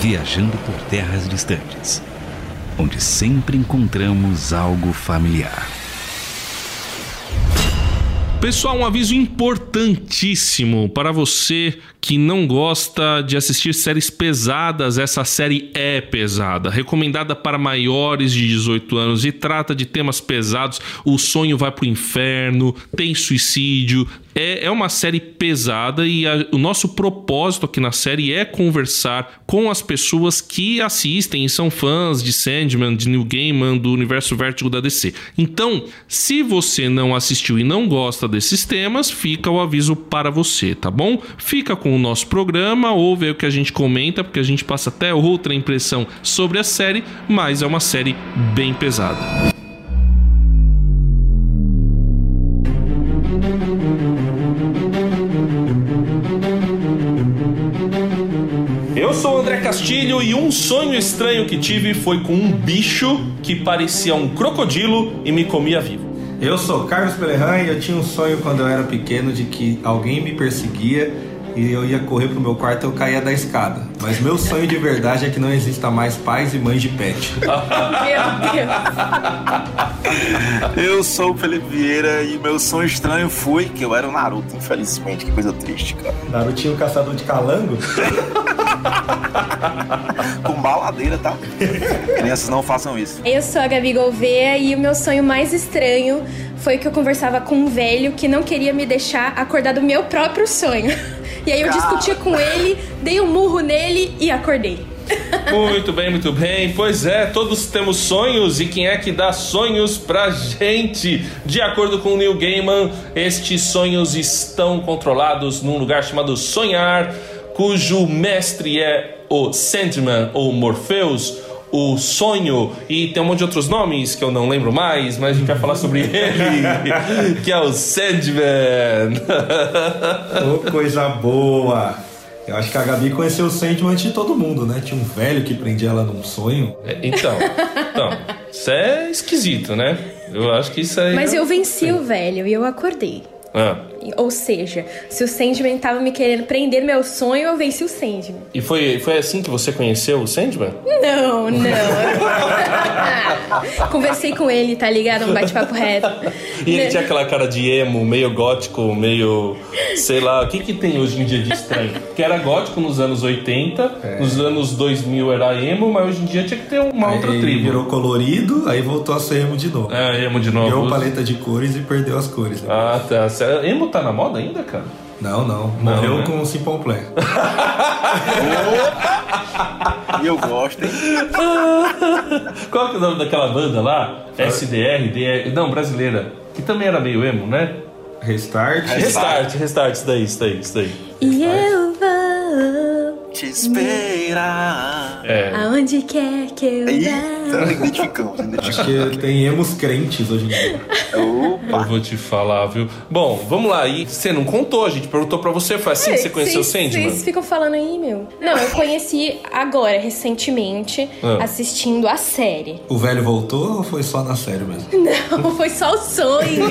viajando por terras distantes, onde sempre encontramos algo familiar. Pessoal, um aviso importantíssimo para você que não gosta de assistir séries pesadas. Essa série é pesada, recomendada para maiores de 18 anos e trata de temas pesados. O sonho vai pro inferno, tem suicídio, é, é uma série pesada e a, o nosso propósito aqui na série é conversar com as pessoas que assistem e são fãs de Sandman, de New Gaiman, do universo Vértigo da DC. Então, se você não assistiu e não gosta desses temas, fica o aviso para você, tá bom? Fica com o nosso programa, ouve o que a gente comenta, porque a gente passa até outra impressão sobre a série, mas é uma série bem pesada. E um sonho estranho que tive foi com um bicho que parecia um crocodilo e me comia vivo. Eu sou Carlos Pelerran e eu tinha um sonho quando eu era pequeno de que alguém me perseguia e eu ia correr pro meu quarto e eu caía da escada. Mas meu sonho de verdade é que não exista mais pais e mães de pet. meu Deus! Eu sou o Felipe Vieira e meu sonho estranho foi que eu era o Naruto, infelizmente. Que coisa triste, cara. Narutinho caçador de calango? Com baladeira, tá? Crianças não façam isso. Eu sou a Gabi Gouveia e o meu sonho mais estranho foi que eu conversava com um velho que não queria me deixar acordar do meu próprio sonho. E aí eu discuti com ele, dei um murro nele e acordei. Muito bem, muito bem. Pois é, todos temos sonhos e quem é que dá sonhos pra gente? De acordo com o Neil Gaiman, estes sonhos estão controlados num lugar chamado Sonhar, cujo mestre é o Sandman ou Morpheus o sonho e tem um monte de outros nomes que eu não lembro mais, mas a gente vai falar sobre ele, que é o Sandman. oh, coisa boa! Eu acho que a Gabi conheceu o Sandman antes de todo mundo, né? Tinha um velho que prendia ela num sonho. É, então, então, isso é esquisito, né? Eu acho que isso aí. Mas eu venci o velho e eu acordei. Ah. Ou seja, se o Sandman tava me querendo prender meu sonho, eu venci o Sandman. E foi, foi assim que você conheceu o Sandman? Não, não. Conversei com ele, tá ligado? Um bate-papo reto. E ele tinha aquela cara de emo, meio gótico, meio. sei lá, o que que tem hoje em dia de estranho? Que era gótico nos anos 80, é. nos anos 2000 era emo, mas hoje em dia tinha que ter uma aí outra tribo. Virou colorido, aí voltou a ser emo de novo. É, emo de novo. Deu paleta de cores e perdeu as cores. Né? Ah, tá. Emo tá na moda ainda, cara? Não, não. Morreu não, né? com o Simple Plan. e eu gosto, hein? Qual que é o nome daquela banda lá? SDR, DR, não, brasileira. Que também era meio emo, né? Restart. Restart, restart, isso daí, isso daí, isso daí. E eu vou te esperar. É. Aonde quer que eu vá. identificamos, identificamos. Acho que tem emos crentes hoje em dia. Opa. Eu vou te falar, viu? Bom, vamos lá. E você não contou, a gente perguntou pra você. Foi assim é, que você conheceu o Sandman? Vocês ficam falando aí, meu. Não, eu conheci agora, recentemente, ah. assistindo a série. O velho voltou ou foi só na série mesmo? Não, foi só o sonho.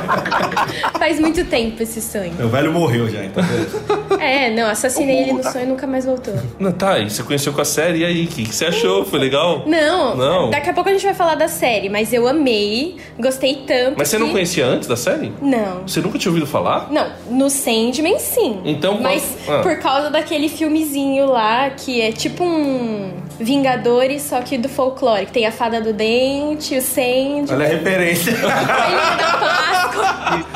Faz muito tempo esse sonho. O velho morreu já, então. É, não, assassinei ele no sonho nunca mais voltou. Não, tá, e você conheceu com a série, e aí? O que, que você achou? Foi legal? Não, não. Daqui a pouco a gente vai falar da série, mas eu amei, gostei tanto. Mas você que... não conhecia antes da série? Não. Você nunca tinha ouvido falar? Não, no Sandman sim. Então, mas ah. por causa daquele filmezinho lá que é tipo um Vingadores, só que do folclore, que tem a fada do dente, o Sandman. Olha a referência. que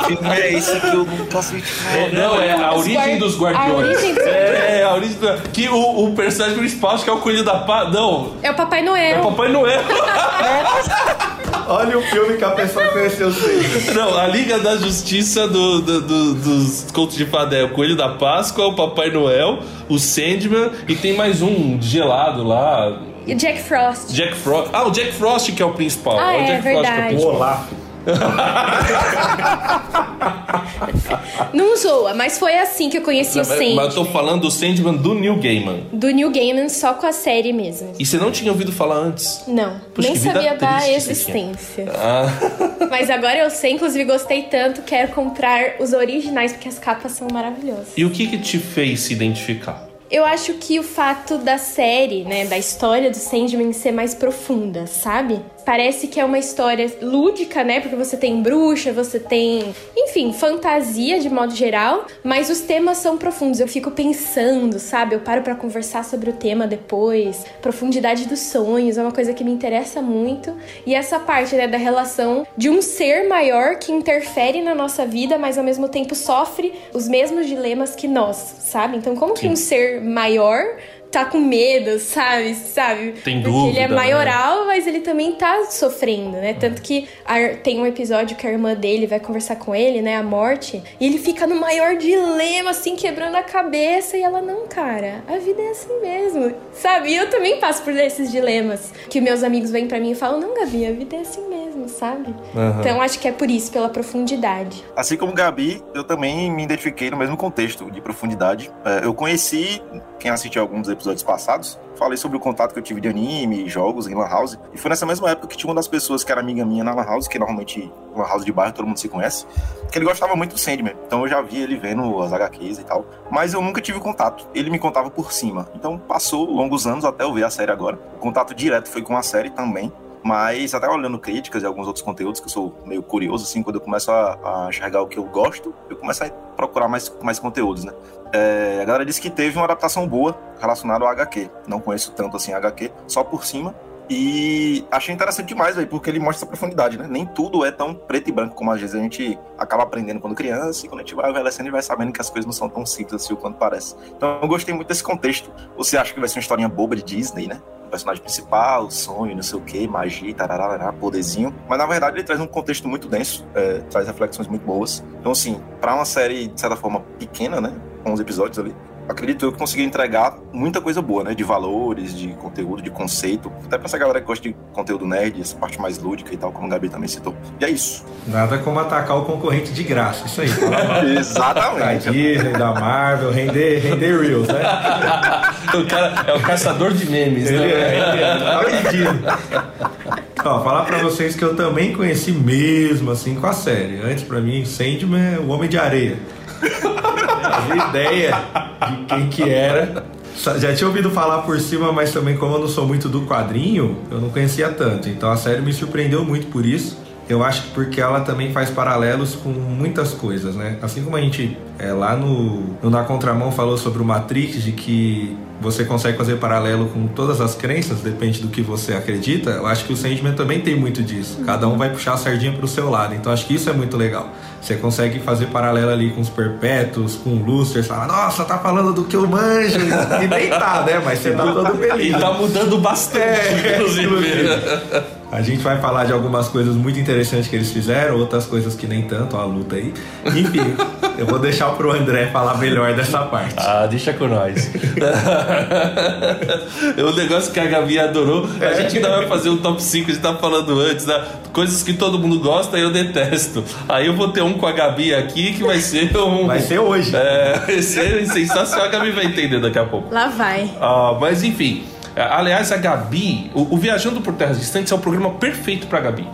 filme é esse que eu nunca assisti? É, não, é a origem dos guardiões. A origem dos é, é, a origem do... Que o, o personagem principal, acho que é o Coelho da Pá. Não. É o Papai Noel. É o Papai Noel. Olha o filme que a pessoa conheceu sempre. Não, a Liga da Justiça do, do, do, dos contos de fada é o Coelho da Páscoa, o Papai Noel, o Sandman e tem mais um gelado lá. E o Jack Frost. Jack Frost. Ah, o Jack Frost que é o principal. Ah, é, o Jack verdade. Frost que é o principal. Olá. Não zoa, mas foi assim que eu conheci não, o Sandman. Mas eu tô falando do Sandman do New Gaiman. Do New Gaiman só com a série mesmo. E você não tinha ouvido falar antes? Não, Puxa, nem sabia da existência. Ah. Mas agora eu sei, inclusive gostei tanto, quero comprar os originais porque as capas são maravilhosas. E o que que te fez se identificar? Eu acho que o fato da série, né, da história do Sandman ser mais profunda, sabe? Parece que é uma história lúdica, né? Porque você tem bruxa, você tem, enfim, fantasia de modo geral, mas os temas são profundos. Eu fico pensando, sabe? Eu paro para conversar sobre o tema depois. Profundidade dos sonhos é uma coisa que me interessa muito. E essa parte, né, da relação de um ser maior que interfere na nossa vida, mas ao mesmo tempo sofre os mesmos dilemas que nós, sabe? Então, como que um ser maior tá com medo, sabe? Sabe? Tem Porque dúvida, ele é né? maioral, mas ele também tá sofrendo, né? Tanto que a- tem um episódio que a irmã dele vai conversar com ele, né? A morte. E ele fica no maior dilema, assim, quebrando a cabeça. E ela, não, cara, a vida é assim mesmo, sabe? E eu também passo por esses dilemas. Que meus amigos vêm pra mim e falam, não, Gabi, a vida é assim mesmo, sabe? Então acho que é por isso, pela profundidade. Assim como Gabi, eu também me identifiquei no mesmo contexto de profundidade. É, eu conheci, quem assistiu alguns episódios passados, falei sobre o contato que eu tive de anime, jogos em Lan House. E foi nessa mesma época que tinha uma das pessoas que era amiga minha na Lan House, que normalmente Lan House de bairro todo mundo se conhece, que ele gostava muito do Sandman. Então eu já vi ele vendo as HQs e tal. Mas eu nunca tive contato. Ele me contava por cima. Então passou longos anos até eu ver a série agora. O contato direto foi com a série também. Mas até olhando críticas e alguns outros conteúdos, que eu sou meio curioso, assim, quando eu começo a, a enxergar o que eu gosto, eu começo a procurar mais, mais conteúdos, né? É, a galera disse que teve uma adaptação boa relacionada ao HQ. Não conheço tanto assim HQ, só por cima. E achei interessante demais, velho, porque ele mostra essa profundidade, né? Nem tudo é tão preto e branco como às vezes a gente acaba aprendendo quando criança, e quando a gente vai envelhecendo e vai sabendo que as coisas não são tão simples assim quanto parece. Então eu gostei muito desse contexto. Você acha que vai ser uma historinha boba de Disney, né? O personagem principal, sonho, não sei o que, magia, tarará, poderzinho. Mas na verdade ele traz um contexto muito denso, é, traz reflexões muito boas. Então, assim, pra uma série, de certa forma, pequena, né? Com 11 episódios ali, acredito eu que consegui entregar muita coisa boa, né? De valores, de conteúdo, de conceito. Até pra essa galera que gosta de conteúdo nerd, essa parte mais lúdica e tal, como o Gabi também citou. E é isso. Nada como atacar o concorrente de graça. Isso aí. Mal da Exatamente. Disney, da Marvel, render, render Reels, né? O cara é o caçador de memes, Ele né? é, ele é, tá. Ó, falar pra vocês que eu também conheci mesmo, assim, com a série. Antes, pra mim, Sandman é o Homem de Areia. Não fazia ideia de quem que era. Já tinha ouvido falar por cima, mas também como eu não sou muito do quadrinho, eu não conhecia tanto. Então a série me surpreendeu muito por isso. Eu acho que porque ela também faz paralelos com muitas coisas, né? Assim como a gente é, lá no, no Na Contramão falou sobre o Matrix, de que você consegue fazer paralelo com todas as crenças, depende do que você acredita. Eu acho que o Sandman também tem muito disso. Cada um vai puxar a sardinha pro seu lado. Então acho que isso é muito legal. Você consegue fazer paralelo ali com os perpétuos, com o Luster, você fala, nossa, tá falando do que eu manjo. E nem tá, né? Mas você tá todo E feliz. tá mudando bastante, É, inclusive. A gente vai falar de algumas coisas muito interessantes que eles fizeram, outras coisas que nem tanto, a luta aí. Enfim, eu vou deixar pro André falar melhor dessa parte. Ah, deixa com nós. o negócio que a Gabi adorou, a gente ainda vai fazer um top 5, a gente tava falando antes, né? Coisas que todo mundo gosta e eu detesto. Aí eu vou ter um com a Gabi aqui que vai ser um. Vai ser hoje. É, vai ser sensacional, a Gabi vai entender daqui a pouco. Lá vai. Ah, mas enfim, aliás, a Gabi, o, o Viajando por Terras Distantes é o programa perfeito pra Gabi.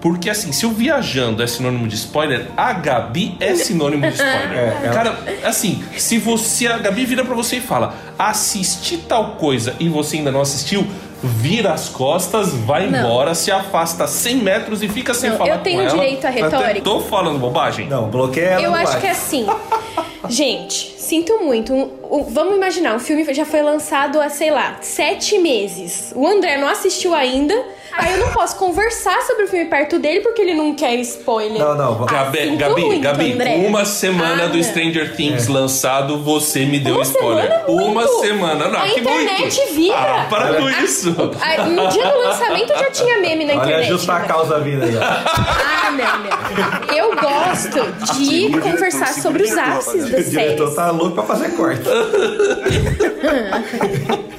Porque assim, se o viajando é sinônimo de spoiler, a Gabi é sinônimo de spoiler. É, ela- Cara, assim, se você a Gabi vira pra você e fala: "Assisti tal coisa" e você ainda não assistiu, vira as costas, vai Não. embora, se afasta 100 metros e fica sem Não, falar eu tenho com ela. direito à retórica. Tô falando bobagem? Não, bloqueia ela Eu acho que é assim. Gente, sinto muito. Um- vamos imaginar, o filme já foi lançado há, sei lá, sete meses. O André não assistiu ainda. Aí eu não posso conversar sobre o filme perto dele porque ele não quer spoiler. Não, não, vamos- Ah, Gabi, sinto Gabi, muito, Gabi, uma semana Ah, do. Stranger Things lançado, você me deu Uma spoiler. semana é muito. Uma semana, não, A que internet muito. vibra. Ah, para com isso. Ah, No dia do lançamento já tinha meme na Olha a internet. justa né? causa vida já. Ah, não, não. Eu gosto de o conversar sobre os segura o diretor, ápices O das diretor séries. tá louco pra fazer corte.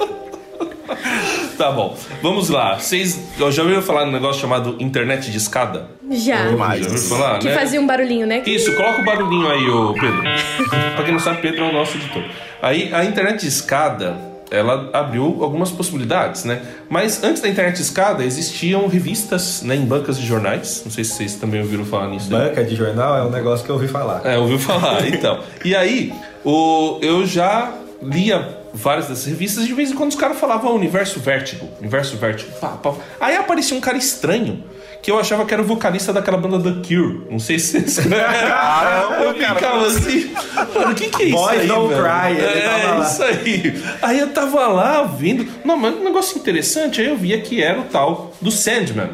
Tá bom, vamos lá. Vocês já ouviram falar num negócio chamado internet de escada? Já. Demais. Já ouviu falar, Que né? fazia um barulhinho, né? Isso, coloca o barulhinho aí, ô Pedro. pra quem não sabe, Pedro é o nosso editor. Aí, a internet de escada, ela abriu algumas possibilidades, né? Mas antes da internet de escada, existiam revistas né, em bancas de jornais. Não sei se vocês também ouviram falar nisso. aí. Banca de jornal é um negócio que eu ouvi falar. É, ouviu falar, então. E aí, o, eu já lia várias dessas revistas e de vez em quando os caras falavam Universo Vértigo, Universo Vértigo. Pá, pá. Aí aparecia um cara estranho que eu achava que era o vocalista daquela banda The Cure. Não sei se vocês Caramba, Eu ficava assim, mano, o que, que é isso Boys aí, Don't velho? Cry, É, isso aí. Aí eu tava lá vendo. Não, mas um negócio interessante, aí eu via que era o tal do Sandman,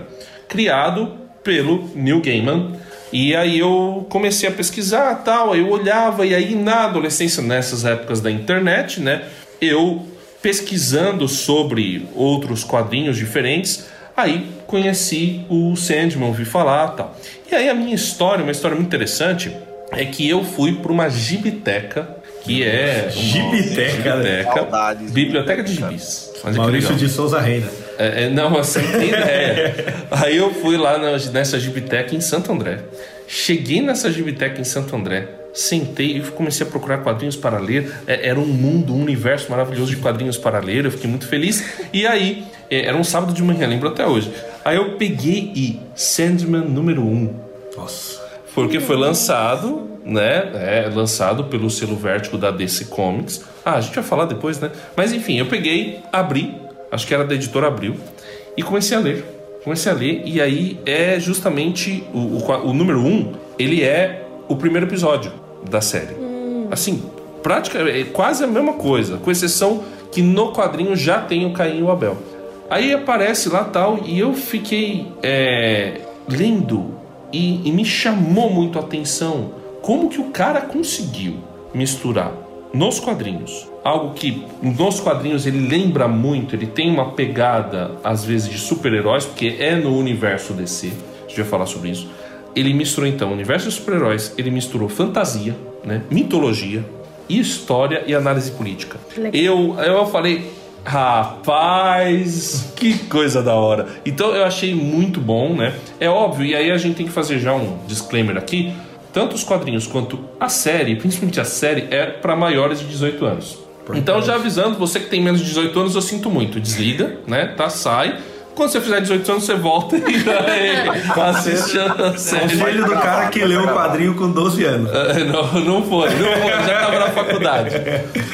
criado pelo Neil Gaiman. E aí eu comecei a pesquisar tal, aí eu olhava, e aí na adolescência, nessas épocas da internet, né, eu pesquisando sobre outros quadrinhos diferentes, aí conheci o Sandman, ouvi falar tal. E aí a minha história, uma história muito interessante, é que eu fui para uma gibiteca, que é... uma- Gibiteca, né? Gibiteca, Saudades. Biblioteca de gibis. Maurício de Souza Reina. É, é, não, você não tem ideia. Aí eu fui lá na- nessa gibiteca em Santo André. Cheguei nessa gibiteca em Santo André, sentei e comecei a procurar quadrinhos para ler. É, era um mundo, um universo maravilhoso de quadrinhos para ler. Eu fiquei muito feliz. E aí, é, era um sábado de manhã, lembro até hoje. Aí eu peguei e Sandman número 1. Um, Nossa. porque foi lançado, né? É, lançado pelo selo Vértigo da DC Comics. Ah, a gente vai falar depois, né? Mas enfim, eu peguei, abri, acho que era da editora Abril, e comecei a ler. Comecei a ler, e aí é justamente o, o, o número um, ele é o primeiro episódio da série. Assim, prática, é quase a mesma coisa, com exceção que no quadrinho já tem o Caim e o Abel. Aí aparece lá tal, e eu fiquei é, lendo e, e me chamou muito a atenção como que o cara conseguiu misturar nos quadrinhos algo que nos quadrinhos ele lembra muito, ele tem uma pegada às vezes de super-heróis, porque é no universo DC, a gente vai falar sobre isso. Ele misturou então o universo de super-heróis, ele misturou fantasia, né, mitologia, história e análise política. Legal. Eu, eu falei, rapaz, que coisa da hora. Então eu achei muito bom, né? É óbvio, e aí a gente tem que fazer já um disclaimer aqui. Tanto os quadrinhos quanto a série, principalmente a série, é para maiores de 18 anos. Então, já avisando, você que tem menos de 18 anos, eu sinto muito. Desliga, né? Tá, sai. Quando você fizer 18 anos, você volta e vai assistir a série. Filho do cara que leu o quadrinho com 12 anos. É, Não, não foi, não foi, já estava na faculdade.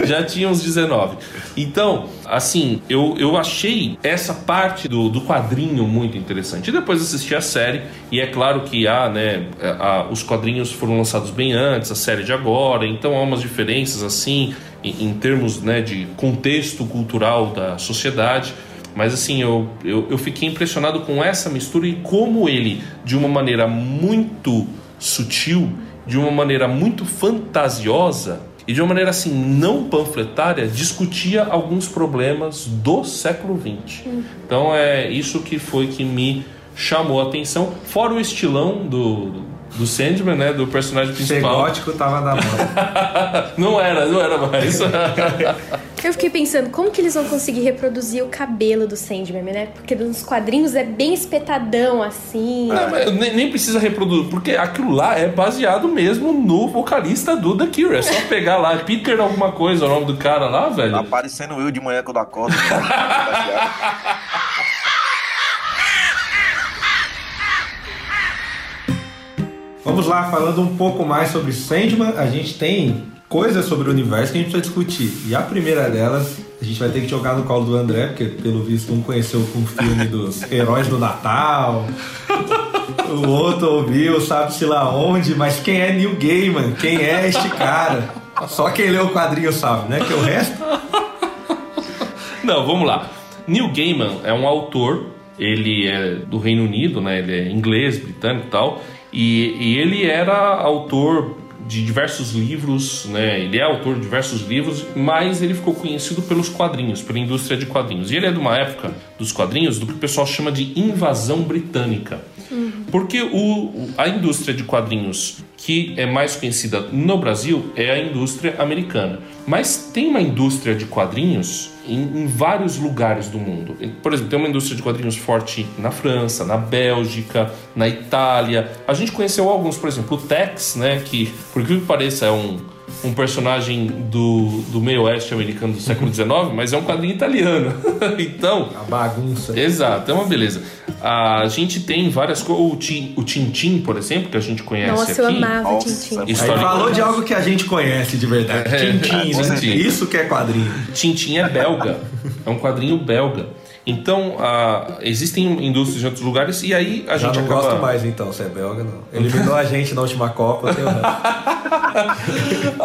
Já tinha uns 19. Então, assim, eu, eu achei essa parte do, do quadrinho muito interessante. E depois assisti a série, e é claro que há, né, a- os quadrinhos foram lançados bem antes, a série de agora, então há umas diferenças, assim, em, em termos né, de contexto cultural da sociedade. Mas assim, eu, eu, eu fiquei impressionado com essa mistura e como ele, de uma maneira muito sutil, de uma maneira muito fantasiosa e de uma maneira assim não panfletária, discutia alguns problemas do século XX. Então é isso que foi que me chamou a atenção, fora o estilão do, do Sandman, né, do personagem Ser principal. gótico tava na moda. não era, não era mais. Eu fiquei pensando, como que eles vão conseguir reproduzir o cabelo do Sandman, né? Porque nos quadrinhos é bem espetadão, assim. Não, mas nem, nem precisa reproduzir, porque aquilo lá é baseado mesmo no vocalista do The Cure. É só pegar lá, Peter alguma coisa, o nome do cara lá, velho. Tá parecendo eu de manhã quando acordo. Vamos lá, falando um pouco mais sobre Sandman, a gente tem coisas sobre o universo que a gente precisa discutir. E a primeira delas, a gente vai ter que jogar no colo do André, porque pelo visto um conheceu com o filme dos heróis do Natal. O outro ouviu, sabe-se lá onde, mas quem é Neil Gaiman? Quem é este cara? Só quem leu o quadrinho sabe, né? Que o resto. Não, vamos lá. Neil Gaiman é um autor, ele é do Reino Unido, né? Ele é inglês, britânico e tal. E, e ele era autor de diversos livros, né? Ele é autor de diversos livros, mas ele ficou conhecido pelos quadrinhos, pela indústria de quadrinhos. E ele é de uma época dos quadrinhos do que o pessoal chama de invasão britânica. Porque o, o- a indústria de quadrinhos que é mais conhecida no Brasil é a indústria americana. Mas tem uma indústria de quadrinhos em, em vários lugares do mundo. Por exemplo, tem uma indústria de quadrinhos forte na França, na Bélgica, na Itália. A gente conheceu alguns, por exemplo, o Tex, né, que por que pareça é um um personagem do, do meio oeste americano do século XIX, mas é um quadrinho italiano. então. A bagunça. Exato, é uma beleza. A gente tem várias coisas. O, Tin- o Tintim, por exemplo, que a gente conhece Nossa, aqui. eu amava Nossa, Tintin. Aí História- falou de algo que a gente conhece de verdade. É, Tintin, né? Tintin. Isso que é quadrinho. Tintim é belga. é um quadrinho belga. Então, existem indústrias em outros lugares e aí a Já gente não acaba. gosto mais então, você é belga, não. Eliminou a gente na última Copa, tenho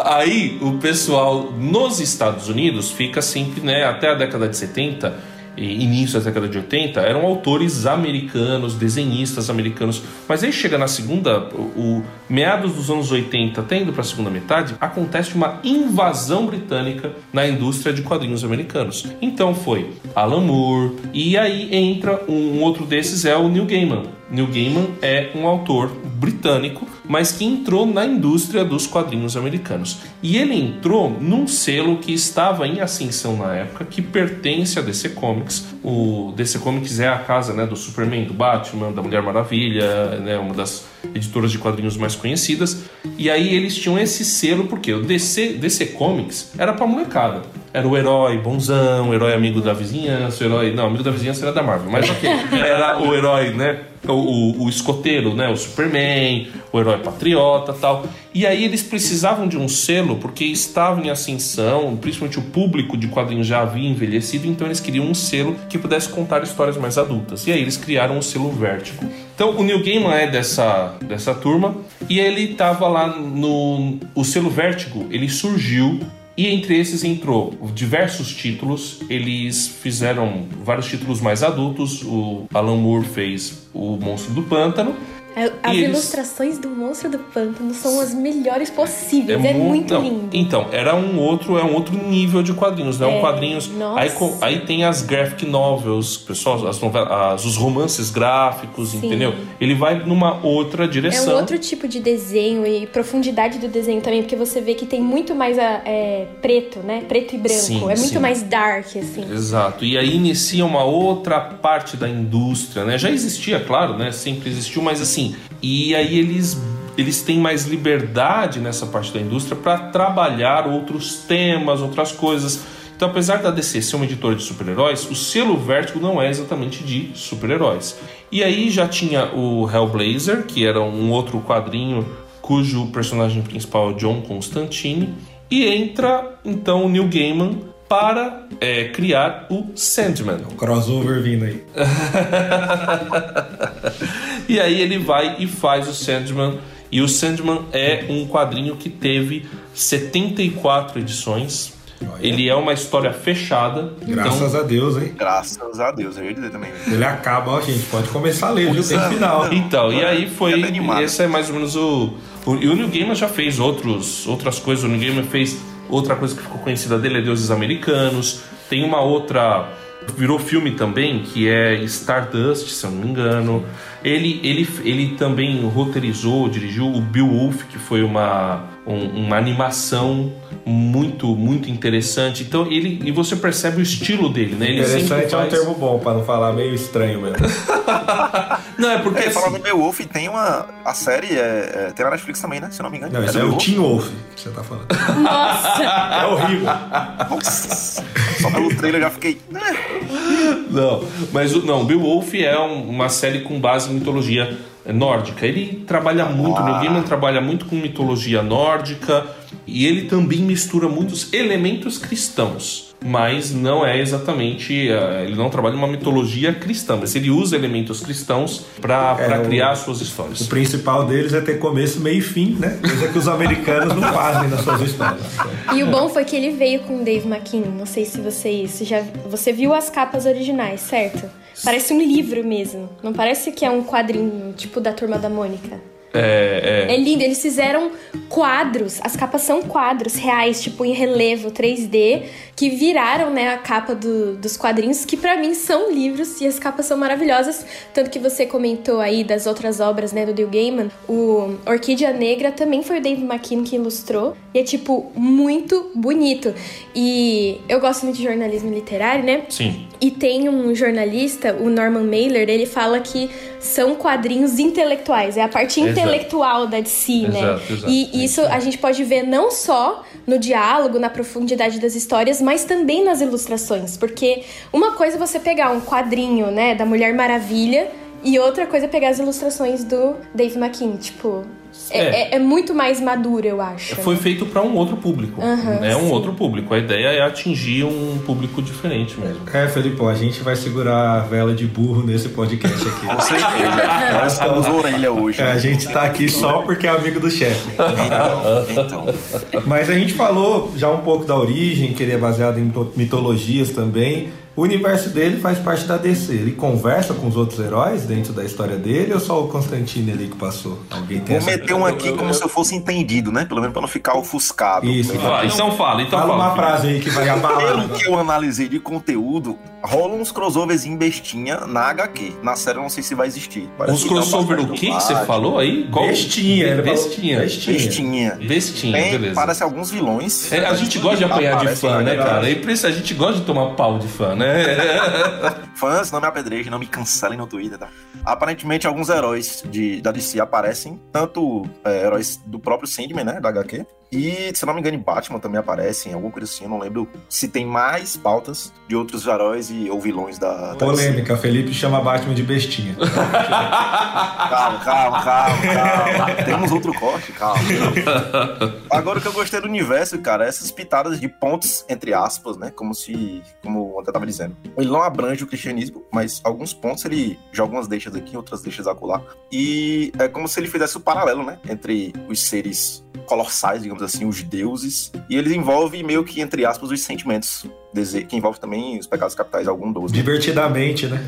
Aí o pessoal nos Estados Unidos fica sempre, né, até a década de 70 e início da década de 80, eram autores americanos, desenhistas americanos. Mas aí chega na segunda, o, meados dos anos 80, até indo para a segunda metade, acontece uma invasão britânica na indústria de quadrinhos americanos. Então foi Alan Moore, e aí entra um outro desses é o Neil Gaiman. Neil Gaiman é um autor britânico, mas que entrou na indústria dos quadrinhos americanos. E ele entrou num selo que estava em ascensão na época, que pertence a DC Comics. O DC Comics é a casa né, do Superman, do Batman, da Mulher Maravilha, né, uma das editoras de quadrinhos mais conhecidas. E aí eles tinham esse selo porque o DC, DC Comics era pra molecada. Era o herói bonzão, o herói amigo da vizinhança, o herói. Não, amigo da vizinhança era da Marvel, mas ok. Era o herói, né? O, o, o escoteiro, né? O Superman, o herói patriota tal. E aí eles precisavam de um selo porque estavam em ascensão, principalmente o público de quadrinhos já havia envelhecido, então eles queriam um selo que pudesse contar histórias mais adultas. E aí eles criaram o selo Vértigo. Então o Neil Gaiman é dessa, dessa turma e ele estava lá no. O selo Vértigo ele surgiu e entre esses entrou diversos títulos. Eles fizeram vários títulos mais adultos. O Alan Moore fez O Monstro do Pântano. É, As E eles- ilustrações do Monstro do Pântano são as melhores possíveis. É, mu- muito lindo. Então, era um outro, é um outro nível de quadrinhos, né? Um É, quadrinhos. nossa. Aí, aí tem as graphic novels, pessoal, as os romances gráficos, Sim. entendeu? Ele vai numa outra É direção. um outro tipo de desenho e profundidade do desenho também, porque você vê que tem muito mais a- é, preto, né? Preto e branco. Sim, é muito sim. mais dark, assim. Exato. E aí inicia uma outra parte da indústria, né? Já existia, claro, né? Sempre existiu, mas assim. E aí eles eles têm mais liberdade nessa parte da indústria para trabalhar outros temas, outras coisas. Então, apesar da DC ser uma editora de super-heróis, o selo Vertigo não é exatamente de super-heróis. E aí já tinha o Hellblazer, que era um outro quadrinho cujo personagem principal é John Constantine, e entra então o Neil Gaiman para é, criar o Sandman. Crossover vindo aí. E aí ele vai e faz o Sandman. E o Sandman é um quadrinho que teve 74 edições. Ele é uma história fechada. Graças então, a Deus, hein? Graças a Deus, eu ia dizer também. Ele acaba, ó, gente, pode começar a ler, viu? Tem final. Então, e aí foi. Esse é mais ou menos o. o e o Neil Gaiman já fez outros, outras coisas. O Neil Gaiman fez outra coisa que ficou conhecida dele é Deuses Americanos. Tem uma outra. Virou filme também, que é Stardust, se eu não me engano. Ele, ele, ele também roteirizou, dirigiu o Beowulf, que foi uma, um- uma animação muito, muito interessante. Então, ele, e você percebe o estilo dele, né? Ele Interessante é um faz- termo bom, pra não falar meio estranho mesmo. Não, é porque É, assim, falando do Beowulf, tem uma. A série é, é- tem na Netflix também, né? Se não me engano. Não, esse é o Beowulf? Teen Wolf que você tá falando. Nossa! É horrível. Nossa, Só pelo trailer eu já fiquei. "Eh". Não, mas o- não, Beowulf é um- uma série com base em mitologia nórdica. Ele trabalha muito, o Neil Gaiman trabalha muito com mitologia nórdica e ele também mistura muitos elementos cristãos. Mas não é exatamente. eh, Ele não trabalha uma mitologia cristã, mas ele usa elementos cristãos para É, o- criar suas O histórias. principal deles é ter começo, meio e fim, né? Coisa que os americanos não fazem nas suas histórias. E o bom foi que ele veio com o Dave McKean. Não sei se vocês já. Você viu as capas originais, certo? Parece um livro mesmo. Não parece que é um quadrinho, tipo da turma da Mônica. É, é. É lindo, eles fizeram quadros, as capas são quadros reais, tipo em relevo 3D, que viraram, né, a capa do- dos quadrinhos, que pra mim são livros e as capas são maravilhosas. Tanto que você comentou aí das outras obras, né, do Neil Gaiman, o Orquídea Negra também foi o Dave McKean que ilustrou, e é, tipo, muito bonito. E eu gosto muito de jornalismo literário, né? Sim. E tem um jornalista, o Norman Mailer, ele fala que são quadrinhos intelectuais, é a parte Exato. Intelectual da DC, né? Exato, exato. E isso isso. a gente pode ver não só no diálogo, na profundidade das histórias, mas também nas ilustrações, porque uma coisa é você pegar um quadrinho, né, da Mulher Maravilha e outra coisa é pegar as ilustrações do Dave McKean, tipo, é, É. é- é muito mais maduro, eu acho. Foi feito para um outro público. Aham, é um outro público. A ideia é atingir um público diferente mesmo. É, Felipe, a gente vai segurar a vela de burro nesse podcast aqui. Com certeza. Nós estamos orelha hoje. Né? a gente tá aqui só porque é amigo do chefe. Então, então. Mas a gente falou já um pouco da origem, que ele é baseado em mito- mitologias também. O universo dele faz parte da DC. Ele conversa com os outros heróis dentro da história dele ou só o Constantine ali que passou? Alguém tem Vou essa... meter um aqui como se eu fosse entendido, né? Pelo menos pra não ficar ofuscado. Isso. Mas, Ah, então fala, então Fala fala. uma frase aí que vai abalar. Pelo que eu analisei de conteúdo, rola uns crossovers em bestinha na HQ. Na série eu não sei se vai existir. Parece tem crossover bastante o que que você falou aí? Qual? Bestinha, ele falou- Bestinha. Bestinha. Bestinha. Bestinha, Tem, beleza. parece alguns vilões. É, a gente gosta de apanhar de fã, né, cara? É impressionante, a gente gosta de tomar pau de fã, né? Fãs, não me apedrejem, não me cancelem no Twitter, tá? Aparentemente, alguns heróis de, da DC aparecem, tanto é, heróis do próprio Sandman, né, da HQ, e, se não me engano, em Batman também aparecem, alguma coisa assim, eu não lembro se tem mais pautas de outros heróis e, ou vilões da, da. Polêmica, Felipe chama Batman de bestinha. Calma, calma, calma, calma. Temos outro corte, calma. Agora o que eu gostei do universo, cara, é essas pitadas de pontos, entre aspas, né? Como se. Como o André tava dizendo. Ele não abrange o cristianismo, mas alguns pontos ele joga umas deixas aqui, outras deixas acolá. E é como se ele fizesse o paralelo, né? Entre os seres colossais, digamos assim, os deuses. E eles envolvem meio que, entre aspas, os sentimentos. Que envolve também os pecados capitais, algum dos. né? Divertidamente, né?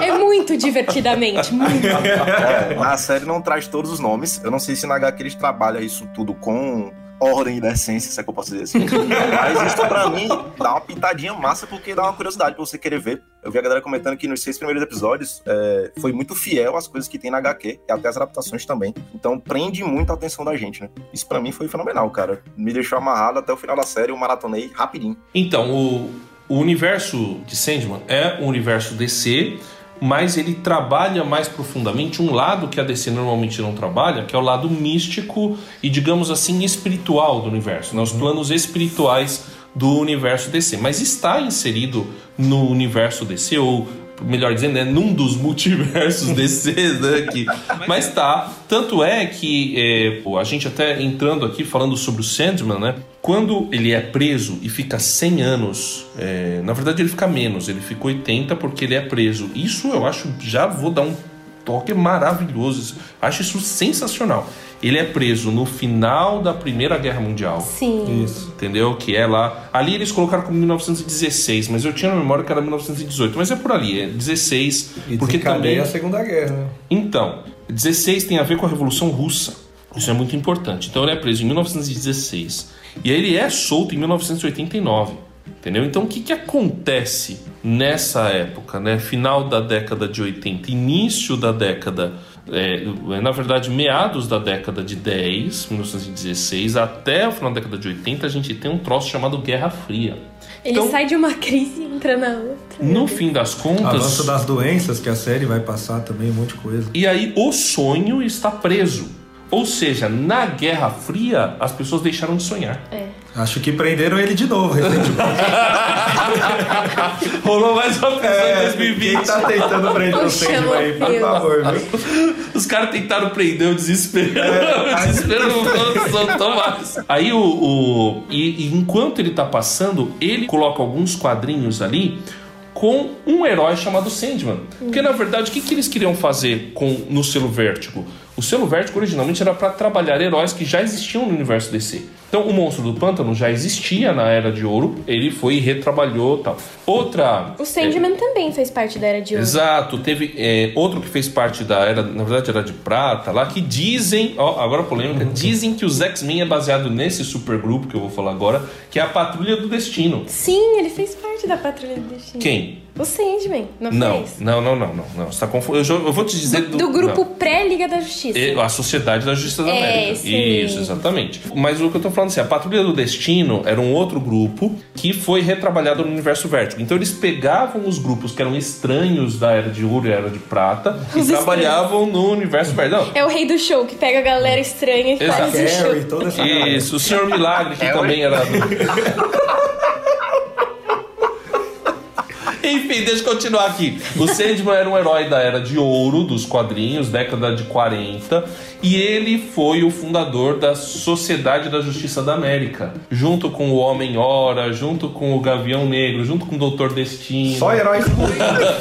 É muito divertidamente, muito. É, na série não traz todos os nomes. Eu não sei se na HQ eles trabalham isso tudo com ordem e decência, se é que eu posso dizer assim. Mas isso pra mim dá uma pitadinha massa, porque dá uma curiosidade pra você querer ver. Eu vi a galera comentando que nos seis primeiros episódios é, foi muito fiel às coisas que tem na HQ, e até as adaptações também. Então prende muito a atenção da gente, né? Isso pra mim foi fenomenal, cara. Me deixou amarrado até o final da série, eu maratonei rapidinho. Então, o, o universo de Sandman é um universo DC, mas ele trabalha mais profundamente um lado que a DC normalmente não trabalha, que é o lado místico e, digamos assim, espiritual do universo, né? os planos espirituais do universo DC. Mas está inserido no universo DC, ou melhor dizendo, né, num dos multiversos DC, né, que, mas tá, tanto é que é, pô, a gente até entrando aqui falando sobre o Sandman, né, quando ele é preso e fica 100 anos, é, na verdade ele fica menos, ele fica 80 porque ele é preso. Isso eu acho, já vou dar um toque maravilhoso, acho isso sensacional. Ele é preso no final da Primeira Guerra Mundial. Sim. Isso. Entendeu? Que é lá. Ali eles colocaram como 1916, mas eu tinha na memória que era 1918. Mas é por ali, é 16. E porque também. a Segunda Guerra, né? Então, 16 tem a ver com a Revolução Russa. Isso é muito importante. Então ele é preso em 1916. E aí ele é solto em 1989. Entendeu? Então o que, que acontece nessa época, né? Final da década de 80, início da década. É, na verdade, meados da década de 10, 1916, até o final da década de 80, a gente tem um troço chamado Guerra Fria. Ele Então- sai de uma crise e entra na outra. No fim das contas. Avanço das doenças que a série vai passar também, um monte de coisa. E aí o sonho está preso. Ou seja, na Guerra Fria, as pessoas deixaram de sonhar. É. Acho que prenderam ele de novo recentemente. Rolou mais uma prisão em É, 2020. Quem tá tentando prender o Sandman aí, por favor, viu? Os caras tentaram prender o desespero. É. o desespero não soltou mais. Aí o. o- e, e enquanto ele tá passando, ele coloca alguns quadrinhos ali com um herói chamado Sandman. Porque na verdade, o que, que eles queriam fazer com no selo Vértigo? O selo Vértigo originalmente era para trabalhar heróis que já existiam no universo DC. Então, o Monstro do Pântano já existia na Era de Ouro, ele foi e retrabalhou tal. Outra. O Sandman também fez parte da Era de Ouro. Exato, teve é, outro que fez parte da era, na verdade era de prata lá, que dizem, ó, agora polêmica, dizem que os X-Men é baseado nesse supergrupo que eu vou falar agora, que é a Patrulha do Destino. Sim, ele fez parte da Patrulha do Destino. Quem? O Sandman, não, Não, fez? não, não, não, não, não. Você tá confu- eu, já- eu vou te dizer Do, grupo não. pré-Liga da Justiça. É, A Sociedade da Justiça da É, América. esse aí. Isso, exatamente. Mas o que eu tô falando falando assim, a Patrulha do Destino era um outro grupo que foi retrabalhado no universo Vertigo. Então eles pegavam os grupos que eram estranhos da Era de Ouro e Era de Prata Os e trabalhavam no universo Vertigo. É o rei do show que pega a galera estranha e Exato. faz o show. Harry, toda essa galera. Isso, o Senhor Milagre, que também era. Enfim, deixa eu continuar aqui. O Sandman era um herói da era de ouro dos quadrinhos, década de 40, e ele foi o fundador da Sociedade da Justiça da América, junto com o Homem-Hora, junto com o Gavião Negro, junto com o Doutor Destino. Só heróis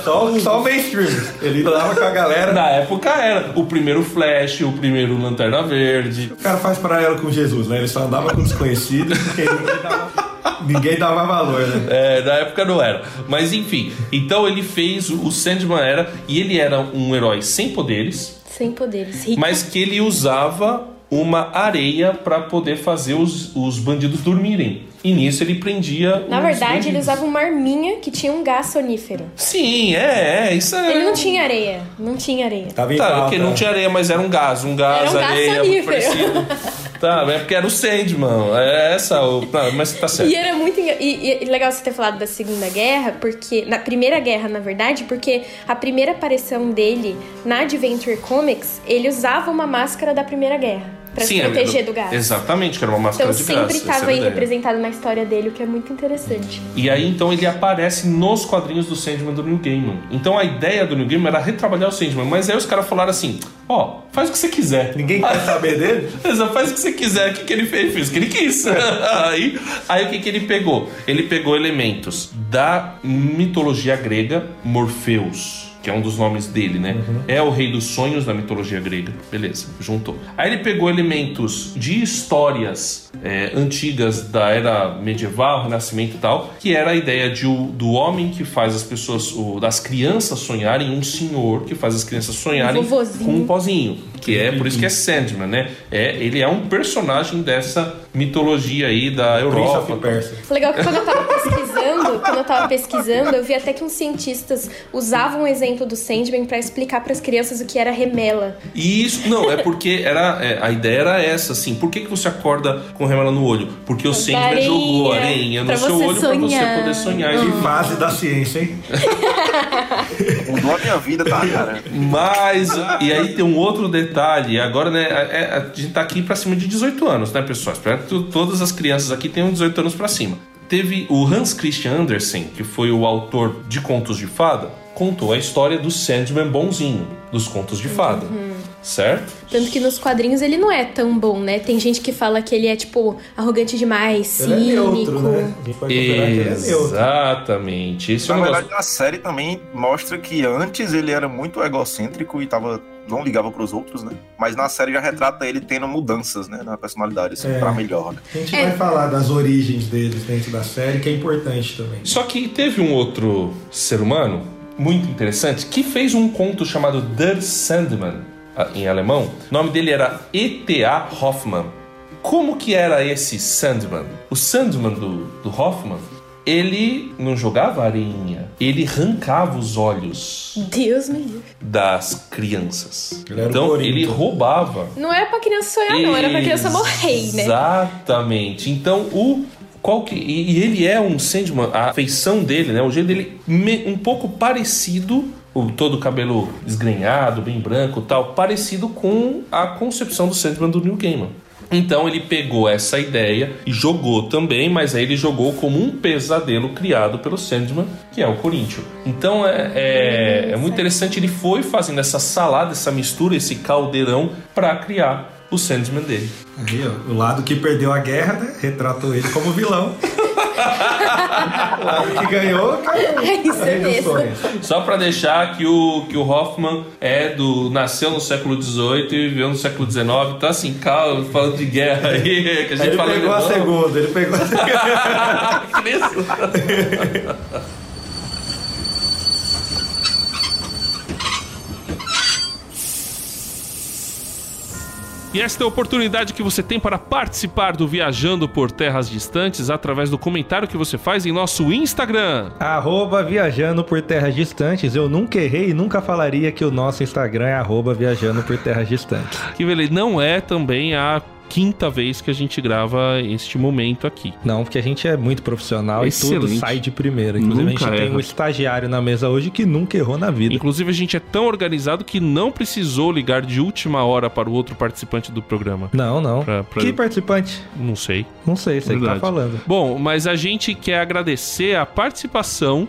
só, só o mainstream. Ele dava com a galera. Na época era o primeiro Flash, o primeiro Lanterna Verde. O cara faz paralelo com Jesus, né? Ele só andava com desconhecidos porque ninguém dava, ninguém dava valor, né? É, na época não era. Mas enfim, então ele fez o o Sandman era e ele era um herói sem poderes, Sem poderes. Rico. mas que ele usava uma areia para poder fazer os, os bandidos dormirem. E nisso ele prendia Na os verdade, ele bandidos. usava uma arminha que tinha um gás sonífero. Sim, é, é, isso é. Ele não tinha areia. Não tinha areia. Tava em Tá, porque não tinha areia, mas era um gás, um gás, Era um gás areia, muito sonífero. Tá, é porque era o Sandman. É essa, o... tá, mas tá certo. E era muito e, e legal você ter falado da Segunda Guerra, porque. Na Primeira Guerra, na verdade, porque a primeira aparição dele na Adventure Comics, ele usava uma máscara da Primeira Guerra. Pra se Sim, é, proteger do gás. Exatamente, que era uma máscara Então de sempre gás. essa estava a aí ideia. representado na história dele, o que é muito interessante. E aí, então, ele aparece nos quadrinhos do Sandman do New Gaiman. Então, a ideia do New Gaiman era retrabalhar o Sandman. Mas aí os caras falaram assim, ó, faz o que você quiser. Ninguém quer saber dele? Exato, faz o que você quiser. O que, que ele fez? Ele fez o que ele quis. aí, aí, o que, que ele pegou? Ele pegou elementos da mitologia grega, Morpheus. Que é um dos nomes dele, né? É o rei dos sonhos da mitologia grega. Beleza, juntou. Aí ele pegou elementos de histórias é, antigas da era medieval, renascimento e tal, que era a ideia de, do homem que faz as pessoas, o- das crianças sonharem, um senhor que faz as crianças sonharem vovozinho. com um pozinho. Que é por isso que é Sandman, né? É, ele é um personagem dessa mitologia aí da Europa. Legal que quando eu tava pesquisando, quando eu tava pesquisando, eu vi até que uns cientistas usavam o exemplo do Sandman pra explicar pras crianças o que era remela. E isso, não, é porque era, é, a ideia era essa, assim. Por que, que você acorda com remela no olho? Porque o Sandman areinha, jogou areinha no pra seu olho pra você poder sonhar. Que fase da ciência, hein? Mudou a minha vida, tá, cara? Mas, e aí tem um outro detalhe. Agora, né, é- a gente tá aqui pra cima de 18 anos, né, pessoal? Espero que tu- todas as crianças aqui tenham 18 anos pra cima. Teve o Hans Christian Andersen, que foi o autor de Contos de Fada, contou a história do Sandman bonzinho, dos Contos de Fada. Certo? Tanto que nos quadrinhos ele não é tão bom, né? Tem gente que fala que ele é, tipo, arrogante demais, Ele é cínico. neutro, né? A gente pode que ele é. Exatamente. Esse é o Na negócio. verdade, a série também mostra que antes ele era muito egocêntrico e tava, não ligava pros outros, né? Mas na série já retrata ele tendo mudanças, né? Na personalidade, assim, É. pra melhor. Né? A gente É. vai falar das origens deles dentro da série, que é importante também. Só que teve um outro ser humano muito interessante que fez um conto chamado Der Sandman em alemão. O nome dele era E.T.A. Hoffmann. Como que era esse Sandman? O Sandman do, do Hoffman, ele não jogava areinha, ele arrancava os olhos Deus me livre. das crianças. Ele um então Corinto. ele roubava Não era pra criança sonhar, não. Era pra criança morrer, né? Exatamente. Então, o. Qual que, e, e ele é um Sandman, a feição dele, né? O jeito dele me- um pouco parecido, o todo o cabelo esgrenhado, bem branco e tal, parecido com a concepção do Sandman do Neil Gaiman. Então ele pegou essa ideia e jogou também, mas aí ele jogou como um pesadelo criado pelo Sandman, que é o Corinthians. Então é, é, é muito interessante, ele foi fazendo essa salada, essa mistura, esse caldeirão para criar o Sandman dele. Aí, ó, o lado que perdeu a guerra, né? Retratou ele como vilão. que ganhou, caiu. É isso mesmo. sonhos. Só pra deixar que o, que o Hoffman é do. nasceu no século XVIII e viveu no século XIX. Então, assim, calma, falando de guerra aí, que a gente ele fala pegou a segunda, ele pegou a segunda. Que isso? E esta é a oportunidade que você tem para participar do Viajando por Terras Distantes através do comentário que você faz em nosso Instagram. Arroba Viajando por Terras Distantes. Eu nunca errei e nunca falaria que o nosso Instagram é arroba Viajando por Terras Distantes. Que ele não é também a quinta vez que a gente grava este momento aqui. Não, porque a gente é muito profissional Excelente. e tudo sai de primeira. Inclusive, Nunca a gente tem erra. um estagiário na mesa hoje que nunca errou na vida. Inclusive, a gente é tão organizado que não precisou ligar de última hora para o outro participante do programa. Não, não. Pra- pra- Que participante? Não sei. Não sei, sei que tá Verdade. falando. Bom, mas a gente quer agradecer a participação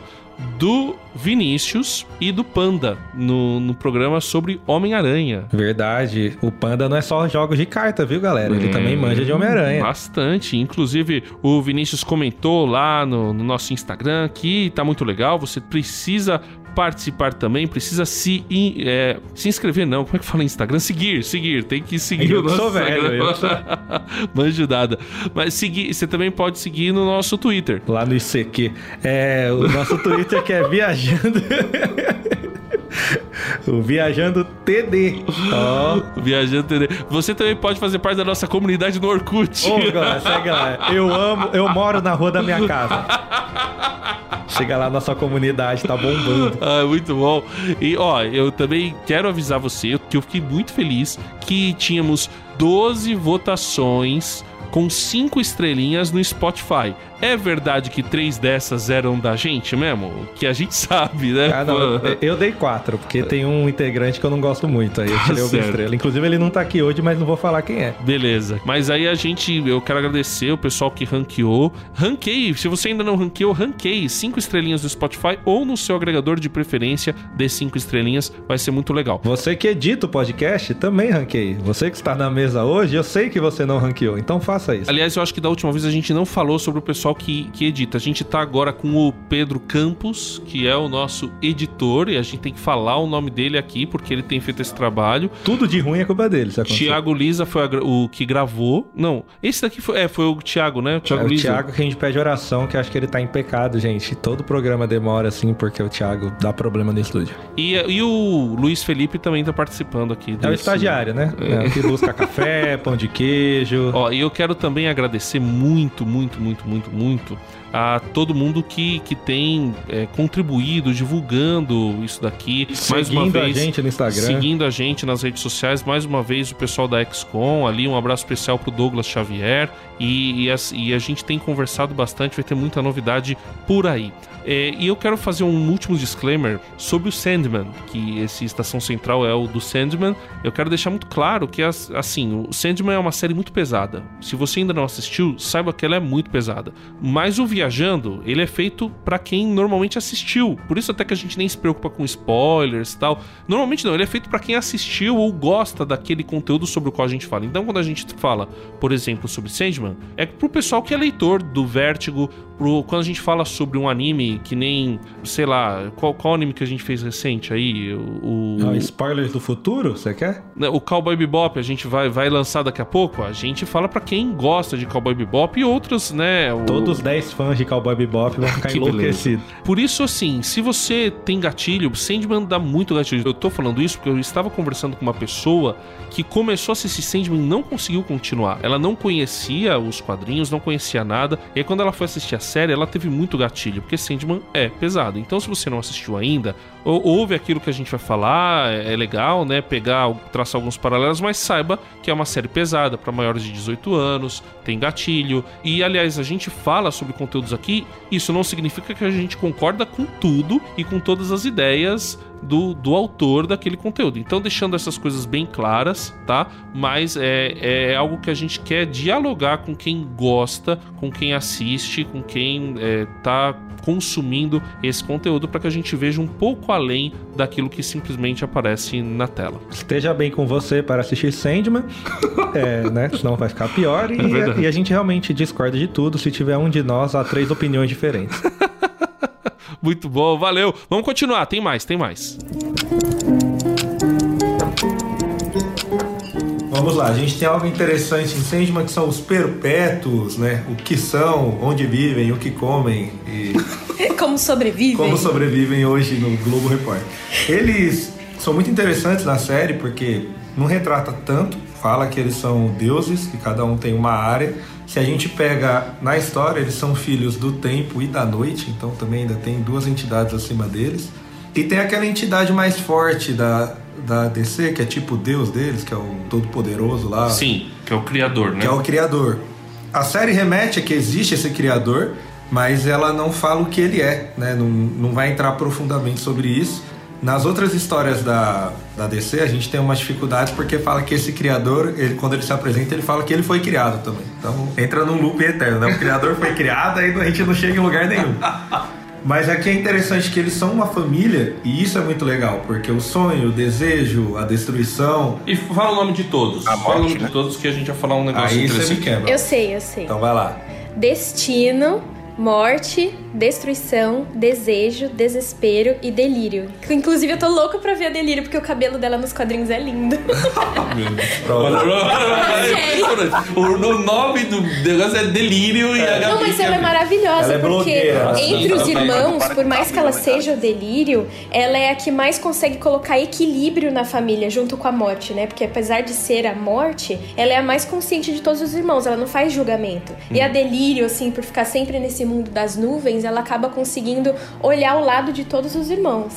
do Vinícius e do Panda no, no programa sobre Homem-Aranha. Verdade. O Panda não é só jogos de carta, viu, galera? Ele também manja de Homem-Aranha. Bastante. Inclusive, o Vinícius comentou lá no, no nosso Instagram que tá muito legal. Você precisa participar também, precisa se, in- é, se inscrever, não. Como é que fala em Instagram? Seguir, seguir. Tem que seguir Eu o que sou nosso velho, eu sou- Manjudada. Mas seguir, você também pode seguir no nosso Twitter. Lá no ICQ. É, o nosso Twitter que é Viajando. o Viajando TD. Ó. Viajando TD. Você também pode fazer parte da nossa comunidade no Orkut. Ô, galera, segue lá. Eu amo, eu moro na rua da minha casa. Chega lá, nossa comunidade tá bombando. Ah, muito bom. E ó, eu também quero avisar você que eu fiquei muito feliz que tínhamos 12 votações com 5 estrelinhas no Spotify. É verdade que três dessas eram da gente mesmo? Que a gente sabe, né? Ah, não, eu- dei quatro, porque tem um integrante que eu não gosto muito. Aí eu tirei uma Certo. estrela. Inclusive, ele não tá aqui hoje, mas não vou falar quem é. Beleza. Mas aí a gente, eu quero agradecer o pessoal que ranqueou. Ranqueie, se você ainda não ranqueou, ranqueie cinco estrelinhas no Spotify ou no seu agregador de preferência de cinco estrelinhas, vai ser muito legal. Você que edita o podcast, também ranqueei. Você que está na mesa hoje, eu sei que você não ranqueou, então faça isso. Aliás, eu acho que da última vez a gente não falou sobre o pessoal que, que edita. A gente tá agora com o Pedro Campos, que é o nosso editor, e a gente tem que falar o nome dele aqui, porque ele tem feito esse trabalho. Tudo de ruim é culpa dele, se acontecer. Tiago Lisa foi a o que gravou. Não, esse daqui foi, é, foi o Thiago, né? O É Thiago o Lisa. Thiago que a gente pede oração, que acho que ele tá em pecado, gente. Todo programa demora assim, porque o Thiago dá problema no estúdio. E, e o Luiz Felipe também tá participando aqui. É o desse- estagiário, né? É. o que busca café, pão de queijo. Ó, e eu quero também agradecer muito, muito, muito, muito, muito a todo mundo que, que tem é, contribuído, divulgando isso daqui. mais uma Seguindo a vez, gente no Instagram. Seguindo a gente nas redes sociais. Mais uma vez, o pessoal da XCOM ali. Um abraço especial pro Douglas Xavier. E, e, as- e a gente tem conversado bastante, vai ter muita novidade por aí. É, e eu quero fazer um último disclaimer sobre o Sandman, que esse Estação Central é o do Sandman. Eu quero deixar muito claro que, as- assim, o Sandman é uma série muito pesada. Se você ainda não assistiu, saiba que ela é muito pesada. Mas o Viajando, ele é feito pra quem normalmente assistiu. Por isso até que a gente nem se preocupa com spoilers e tal. Normalmente não, ele é feito pra quem assistiu ou gosta daquele conteúdo sobre o qual a gente fala. Então quando a gente fala, por exemplo, sobre Sandman, é pro pessoal que é leitor do Vértigo, pro, quando a gente fala sobre um anime que nem, sei lá, qual, qual anime que a gente fez recente aí? O, o, Ah, spoilers do futuro, você quer? né, o Cowboy Bebop, a gente vai, vai lançar daqui a pouco. A gente fala pra quem gosta de Cowboy Bebop e outros, né? o- Todos os 10 fãs de Cowboy Bebop vão ficar enlouquecidos. Por isso, assim, se você tem gatilho, Sandman dá muito gatilho. Eu tô falando isso porque eu estava conversando com uma pessoa que começou a assistir Sandman e não conseguiu continuar. Ela não conhecia os quadrinhos, não conhecia nada. E aí, quando ela foi assistir a série, ela teve muito gatilho, porque Sandman é pesado. Então, se você não assistiu ainda, ou- ouve aquilo que a gente vai falar, é é legal, né? Pegar, traçar alguns paralelos, mas saiba que é uma série pesada para maiores de 18 anos, tem gatilho. E aliás, a gente fala sobre conteúdos aqui, isso não significa que a gente concorda com tudo e com todas as ideias do, do autor daquele conteúdo. Então, deixando essas coisas bem claras, tá? Mas é, é algo que a gente quer dialogar com quem gosta, com quem assiste, com quem é, tá consumindo esse conteúdo para que a gente veja um pouco além daquilo que simplesmente aparece na tela. Esteja bem com você para assistir Sandman, é, né? Senão vai ficar pior. E, É verdade. e a gente realmente discorda de tudo. Se tiver um de nós, há três opiniões diferentes. Muito bom, valeu. Vamos continuar, tem mais, tem mais. Vamos lá, a gente tem algo interessante em Sandman que são os perpétuos, né? O que são, onde vivem, o que comem e Como sobrevivem? como sobrevivem hoje no Globo Repórter. Eles são muito interessantes na série porque não retrata tanto, fala que eles são deuses, que cada um tem uma área. Se a gente pega na história, eles são filhos do tempo e da noite, então também ainda tem duas entidades acima deles. E tem aquela entidade mais forte da, da DC, que é tipo o deus deles, que é o todo-poderoso lá. Sim, que é o criador, né? Que é o criador. A série remete a que existe esse criador, mas ela não fala o que ele é, né? Não, não vai entrar profundamente sobre isso. Nas outras histórias da, da DC, a gente tem umas dificuldades porque fala que esse criador, ele, quando ele se apresenta, ele fala que ele foi criado também. Então entra num loop eterno, né? O criador foi criado, aí a gente não chega em lugar nenhum. Mas aqui é interessante que eles são uma família e isso é muito legal, porque o sonho, o desejo, a destruição. E fala o nome de todos. A fala o morte, nome né? de todos que a gente vai falar um negócio Aí você me interessante. quebra. Eu sei, eu sei. Então vai lá. Destino, morte, destruição, desejo, desespero e delírio. Inclusive, eu tô louca pra ver a delírio, porque o cabelo dela nos quadrinhos é lindo. O, o nome do negócio é delírio e a Não, mas ela é maravilhosa, Ela é porque blogueira. entre os Sim, ela irmãos, por mais que ela seja o delírio, ela é a que mais consegue colocar equilíbrio na família, junto com a morte, né? Porque apesar de ser a morte, ela é a mais consciente de todos os irmãos, ela não faz julgamento. E a delírio, assim, por ficar sempre nesse mundo das nuvens, ela acaba conseguindo olhar o lado de todos os irmãos.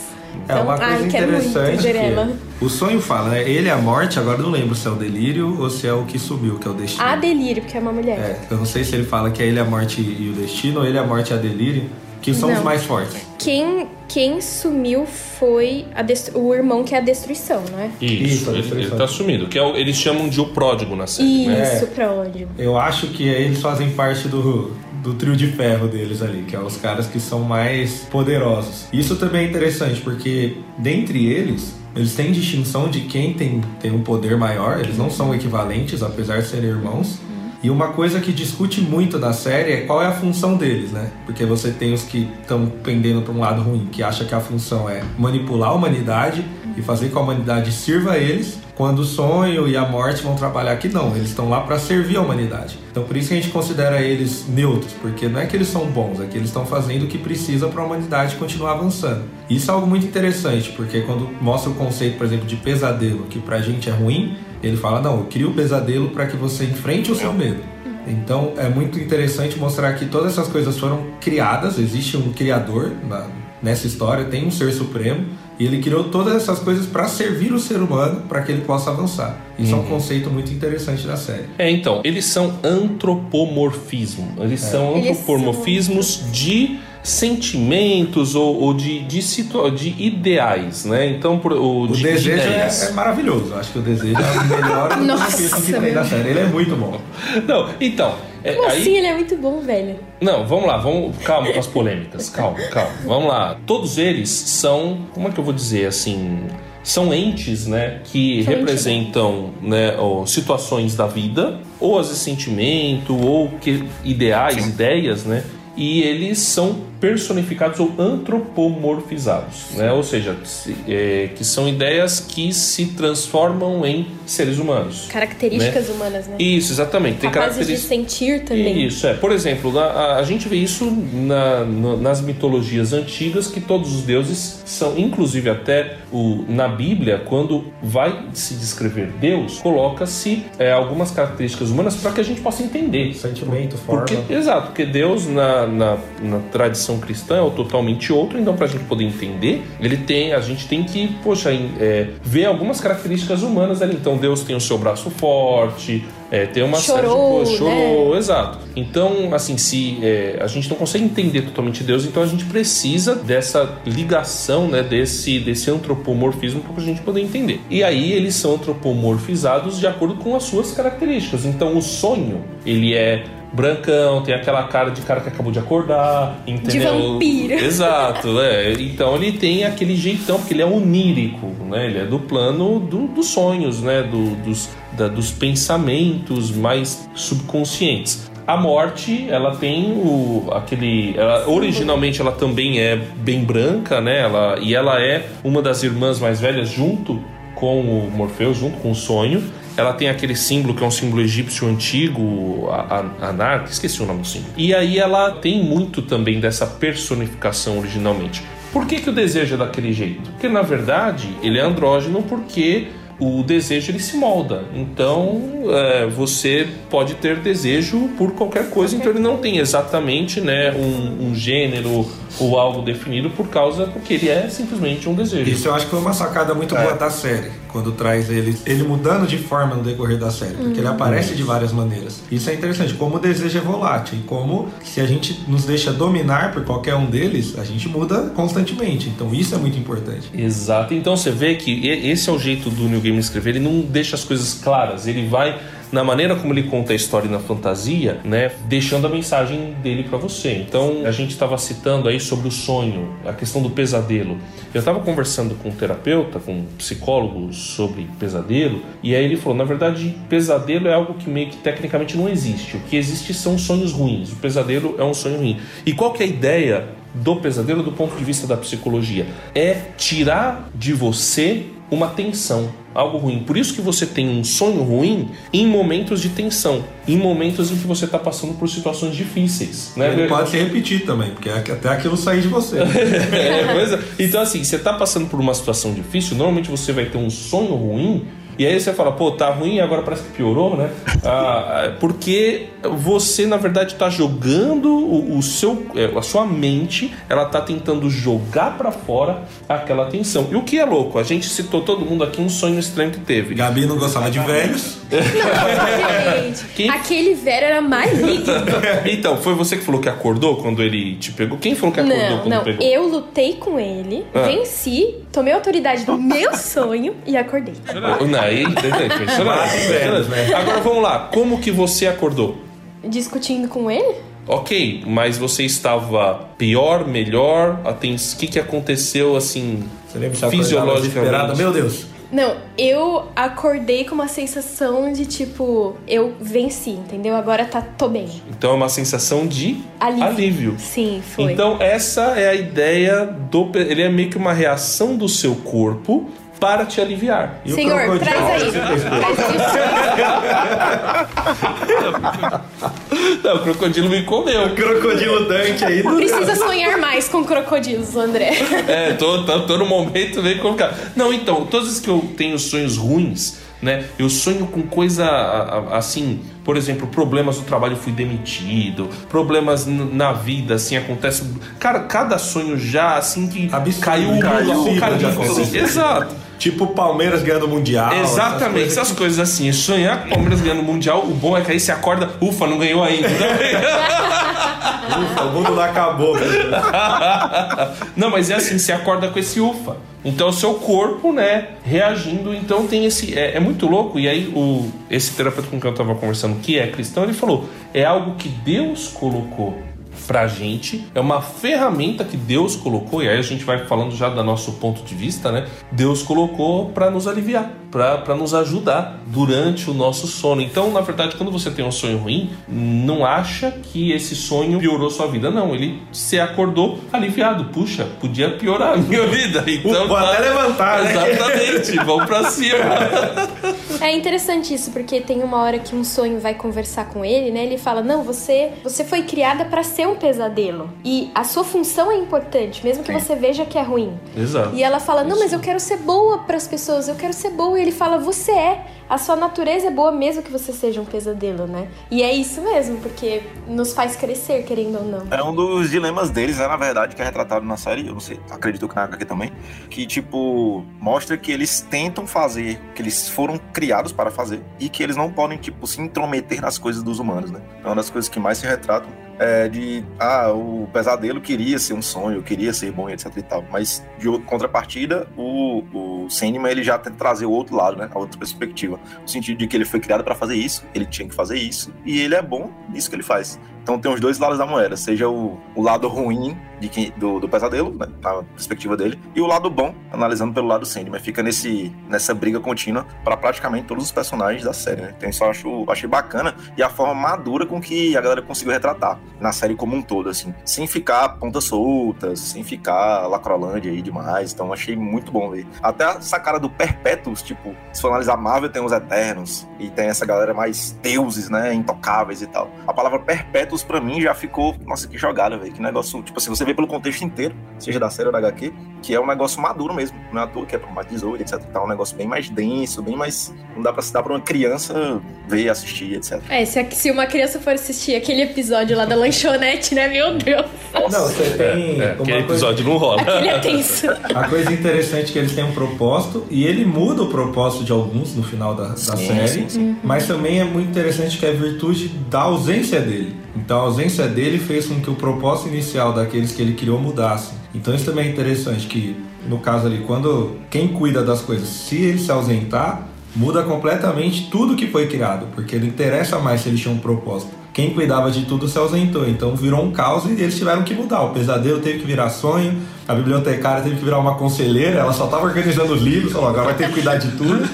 É uma coisa ai, muito interessante ver que ela. o sonho fala, né? Ele é a morte, agora eu não lembro se é o delírio ou se é o que sumiu, que é o destino. A delírio, porque é uma mulher. É, eu não sei se ele fala que é ele a morte e o destino ou ele a morte e a delírio, que são os Não. mais fortes. Quem, quem sumiu foi o irmão que é a destruição, não é? Isso, Isso, a ele, destruição. ele tá sumido. Que é o- eles chamam de o pródigo na série, né? Isso, pródigo. Eu acho que eles fazem parte do, do trio de ferro deles ali, que é os caras que são mais poderosos. Isso também é interessante, porque dentre eles, eles têm distinção de quem tem, tem um poder maior, eles não são equivalentes, apesar de serem irmãos. E uma coisa que discute muito na série é qual é a função deles, né? Porque você tem os que estão pendendo para um lado ruim, que acha que a função é manipular a humanidade e fazer com que a humanidade sirva a eles, quando o sonho e a morte vão trabalhar aqui não, eles estão lá para servir a humanidade. Então por isso que a gente considera eles neutros, porque não é que eles são bons, é que eles estão fazendo o que precisa para a humanidade continuar avançando. Isso é algo muito interessante, porque quando mostra o conceito, por exemplo, de pesadelo, que pra gente é ruim, ele fala: "Não, eu crio o pesadelo para que você enfrente o seu medo". Então é muito interessante mostrar que todas essas coisas foram criadas, existe um criador na- nessa história, tem um ser supremo e ele criou todas essas coisas para servir o ser humano para que ele possa avançar. Isso é um conceito muito interessante da série. É, então, eles são antropomorfismo. Eles são Eles antropomorfismos de sentimentos ou, ou de, de, situa de ideais, né? Então, por, o, O de, de desejo é, é maravilhoso. Acho que o desejo é o melhor Nossa, que tem da série. Ele é muito bom. Não, então. É, Como aí, assim? Ele é muito bom, velho. Não, vamos lá, vamos. Calma com as polêmicas. Calma, calma. Vamos lá. Todos eles são. Como é que eu vou dizer assim? São entes, né, que São representam né, ó, situações da vida, ou às vezes sentimento, ou que, ideais, ideias, né? E eles são personificados ou antropomorfizados, né? Ou seja, se- é, que são ideias que se transformam em seres humanos. Características humanas, né? Isso, exatamente. Tem Capazes de sentir também. Isso, é. Por exemplo, na- a, a gente vê isso na- no- nas mitologias antigas, que todos os deuses são, inclusive até o, na Bíblia, quando vai se descrever Deus, coloca-se é, algumas características humanas para que a gente possa entender. Sentimento, forma. Porque, exato, porque Deus na, na, na tradição cristã é o totalmente outro, então para a gente poder entender, ele tem, a gente tem que, poxa, é, ver algumas características humanas ali. Então Deus tem o seu braço forte, é, tem uma série de Chorou, coisas, né? chorou, exato. Então, assim, se é, a gente não consegue entender totalmente Deus, então a gente precisa dessa ligação, né, desse, desse antropomorfismo para a gente poder entender. E aí eles são antropomorfizados de acordo com as suas características. Então, o sonho, ele é brancão, tem aquela cara de cara que acabou de acordar, entendeu? vampiro. Exato, é. Então ele tem aquele jeitão, porque ele é onírico, né? Ele é do plano do- dos sonhos, né? Do- dos, da- dos pensamentos mais subconscientes. A morte, ela tem o aquele, ela, originalmente ela também é bem branca, né? Ela e ela é uma das irmãs mais velhas junto com o Morfeu, junto com o sonho. Ela tem aquele símbolo que é um símbolo egípcio antigo, a- a- Anarca, esqueci o nome do símbolo. E aí ela tem muito também dessa personificação originalmente. Por que, que o desejo é daquele jeito? Porque na verdade ele é andrógeno porque o desejo ele se molda. Então é, você pode ter desejo por qualquer coisa, então ele não tem exatamente né, um, um gênero ou algo definido por causa porque ele é simplesmente um desejo. Isso eu acho que foi uma sacada muito É. boa da série, quando traz ele, ele mudando de forma no decorrer da série, porque ele aparece de várias maneiras. Isso é interessante, como o desejo é volátil e como se a gente nos deixa dominar por qualquer um deles, a gente muda constantemente. Então isso é muito importante. Exato. Então você vê que esse é o jeito do New Game escrever. Ele não deixa as coisas claras. Ele vai na maneira como ele conta a história na fantasia, né, deixando a mensagem dele para você. Então a gente estava citando aí sobre o sonho, a questão do pesadelo. Eu estava conversando com um terapeuta, com um psicólogo sobre pesadelo, e aí ele falou, na verdade, pesadelo é algo que meio que tecnicamente não existe. O que existe são sonhos ruins. O pesadelo é um sonho ruim. E qual que é a ideia do pesadelo do ponto de vista da psicologia é tirar de você uma tensão, algo ruim. Por isso que você tem um sonho ruim em momentos de tensão, em momentos em que você está passando por situações difíceis, né? Ele pode se repetir também, porque é até aquilo sair de você. É, é. Então, assim, você tá passando por uma situação difícil, normalmente você vai ter um sonho ruim, e aí você fala, pô, tá ruim, agora parece que piorou, né? Ah, porque você, na verdade, tá jogando o, o seu, é, a sua mente, ela tá tentando jogar pra fora aquela tensão. E o que é louco? A gente citou todo mundo aqui um sonho estranho que teve. Gabi não gostava de velhos. Gente, Quem- aquele velho era maligno. Então, foi você que falou que acordou quando ele te pegou? Quem falou que acordou Não, quando não. pegou? Eu lutei com ele, Ah. venci, tomei autoridade do meu sonho e acordei. Não, aí, impressionante, impressionante. né? Agora vamos lá, como que você acordou? Discutindo com ele? Ok, mas você estava pior, melhor? O que, que aconteceu assim Você lembra fisiologicamente? Meu Deus. Não, eu acordei com uma sensação de tipo, eu venci, entendeu? Agora tá, tô bem. Então é uma sensação de Alívio. alívio. Sim, foi. Então essa é a ideia do. Ele é meio que uma reação do seu corpo para te aliviar. E Senhor, traz aí. Não, o crocodilo me comeu. O crocodilo Dante aí. do- Precisa sonhar mais com crocodilos, André. É, tô, tô, tô no momento meio complicado. Não, então, todas as que eu tenho sonhos ruins, né? Eu sonho com coisa assim, por exemplo, problemas no trabalho, fui demitido, problemas na vida, assim, acontece. Cara, cada sonho já, assim, que Absurdo, caiu o cara, mundo absurdo de apocalipse. acontecer. Exato. Tipo o Palmeiras ganhando o Mundial. Exatamente, essas essas coisas assim. Sonhar com o Palmeiras ganhando o Mundial, o bom é que aí você acorda, ufa, não ganhou ainda. Ufa, o mundo não acabou. Não, mas é assim, você acorda com esse ufa. Então o seu corpo, né, reagindo, então tem esse. É, é muito louco. E aí, o, esse terapeuta com quem eu tava conversando, que é cristão, ele falou: é algo que Deus colocou pra gente, é uma ferramenta que Deus colocou, e aí a gente vai falando já do nosso ponto de vista, né? Deus colocou pra nos aliviar, pra pra nos ajudar durante o nosso sono. Então, na verdade, quando você tem um sonho ruim, não acha que esse sonho piorou sua vida. Não, ele se acordou aliviado. Puxa, podia piorar a minha vida. Então, Vou até levantar, né? Exatamente, vamos pra cima. É interessante isso, porque tem uma hora que um sonho vai conversar com ele, né? Ele fala: "Não, você, você foi criada pra ser um pesadelo e a sua função é importante, mesmo que você veja que é ruim". Exato. E ela fala: "Não, mas eu quero ser boa pras pessoas, eu quero ser boa". E ele fala: "Você é. A sua natureza é boa mesmo que você seja um pesadelo, né?". E é isso mesmo, porque nos faz crescer, querendo ou não. É um dos dilemas deles, né, na verdade, que é retratado na série, eu não sei, acredito que na HQ também, que, tipo, mostra que eles tentam fazer, que eles foram criados para fazer, e que eles não podem, tipo, se intrometer nas coisas dos humanos, né? É uma das coisas que mais se retratam é de, ah, o pesadelo queria ser um sonho, queria ser bom, etc e tal, mas de outra contrapartida, o, o Sandman, ele já tenta trazer o outro lado, né, a outra perspectiva, no sentido de que ele foi criado para fazer isso, ele tinha que fazer isso, e ele é bom nisso que ele faz. Então tem os dois lados da moeda, seja o, o lado ruim de do, do pesadelo, né, na perspectiva dele, e o lado bom, analisando pelo lado Sandman. Fica nesse, nessa briga contínua para praticamente todos os personagens da série, né? Então isso eu acho, achei bacana e a forma madura com que a galera conseguiu retratar na série como um todo, assim, sem ficar pontas soltas, sem ficar lacrolândia aí demais. Então achei muito bom ver. Até essa cara do Perpétuos, tipo, se for analisar Marvel tem os Eternos e tem essa galera mais deuses, né, intocáveis e tal. A palavra Perpétuos pra mim já ficou, nossa, que jogada, velho, que negócio, tipo assim, você vê pelo contexto inteiro, seja da série ou da HQ, que é um negócio maduro mesmo, não é à toa que é pra mais 18, etc. Tá um negócio bem mais denso, bem mais. Não dá pra se dar pra uma criança ver, assistir, etc. É, se, se uma criança for assistir aquele episódio lá da lanchonete, né? Meu Deus. Não, você tem. É, uma aquele coisa- episódio não rola. Aquele é tenso. A coisa interessante é que eles têm um propósito e ele muda o propósito de alguns no final da, da Sim, série, sim, sim. mas também é muito interessante que é a virtude da ausência dele. Então a ausência dele fez com que o propósito inicial daqueles que ele criou mudasse. Então isso também é interessante que no caso ali quando quem cuida das coisas, se ele se ausentar, muda completamente tudo que foi criado, porque não interessa mais se eles tinham um propósito. Quem cuidava de tudo se ausentou, então virou um caos e eles tiveram que mudar. O pesadelo teve que virar sonho, a bibliotecária teve que virar uma conselheira, ela só estava organizando os livros, falou, agora vai ter que cuidar de tudo.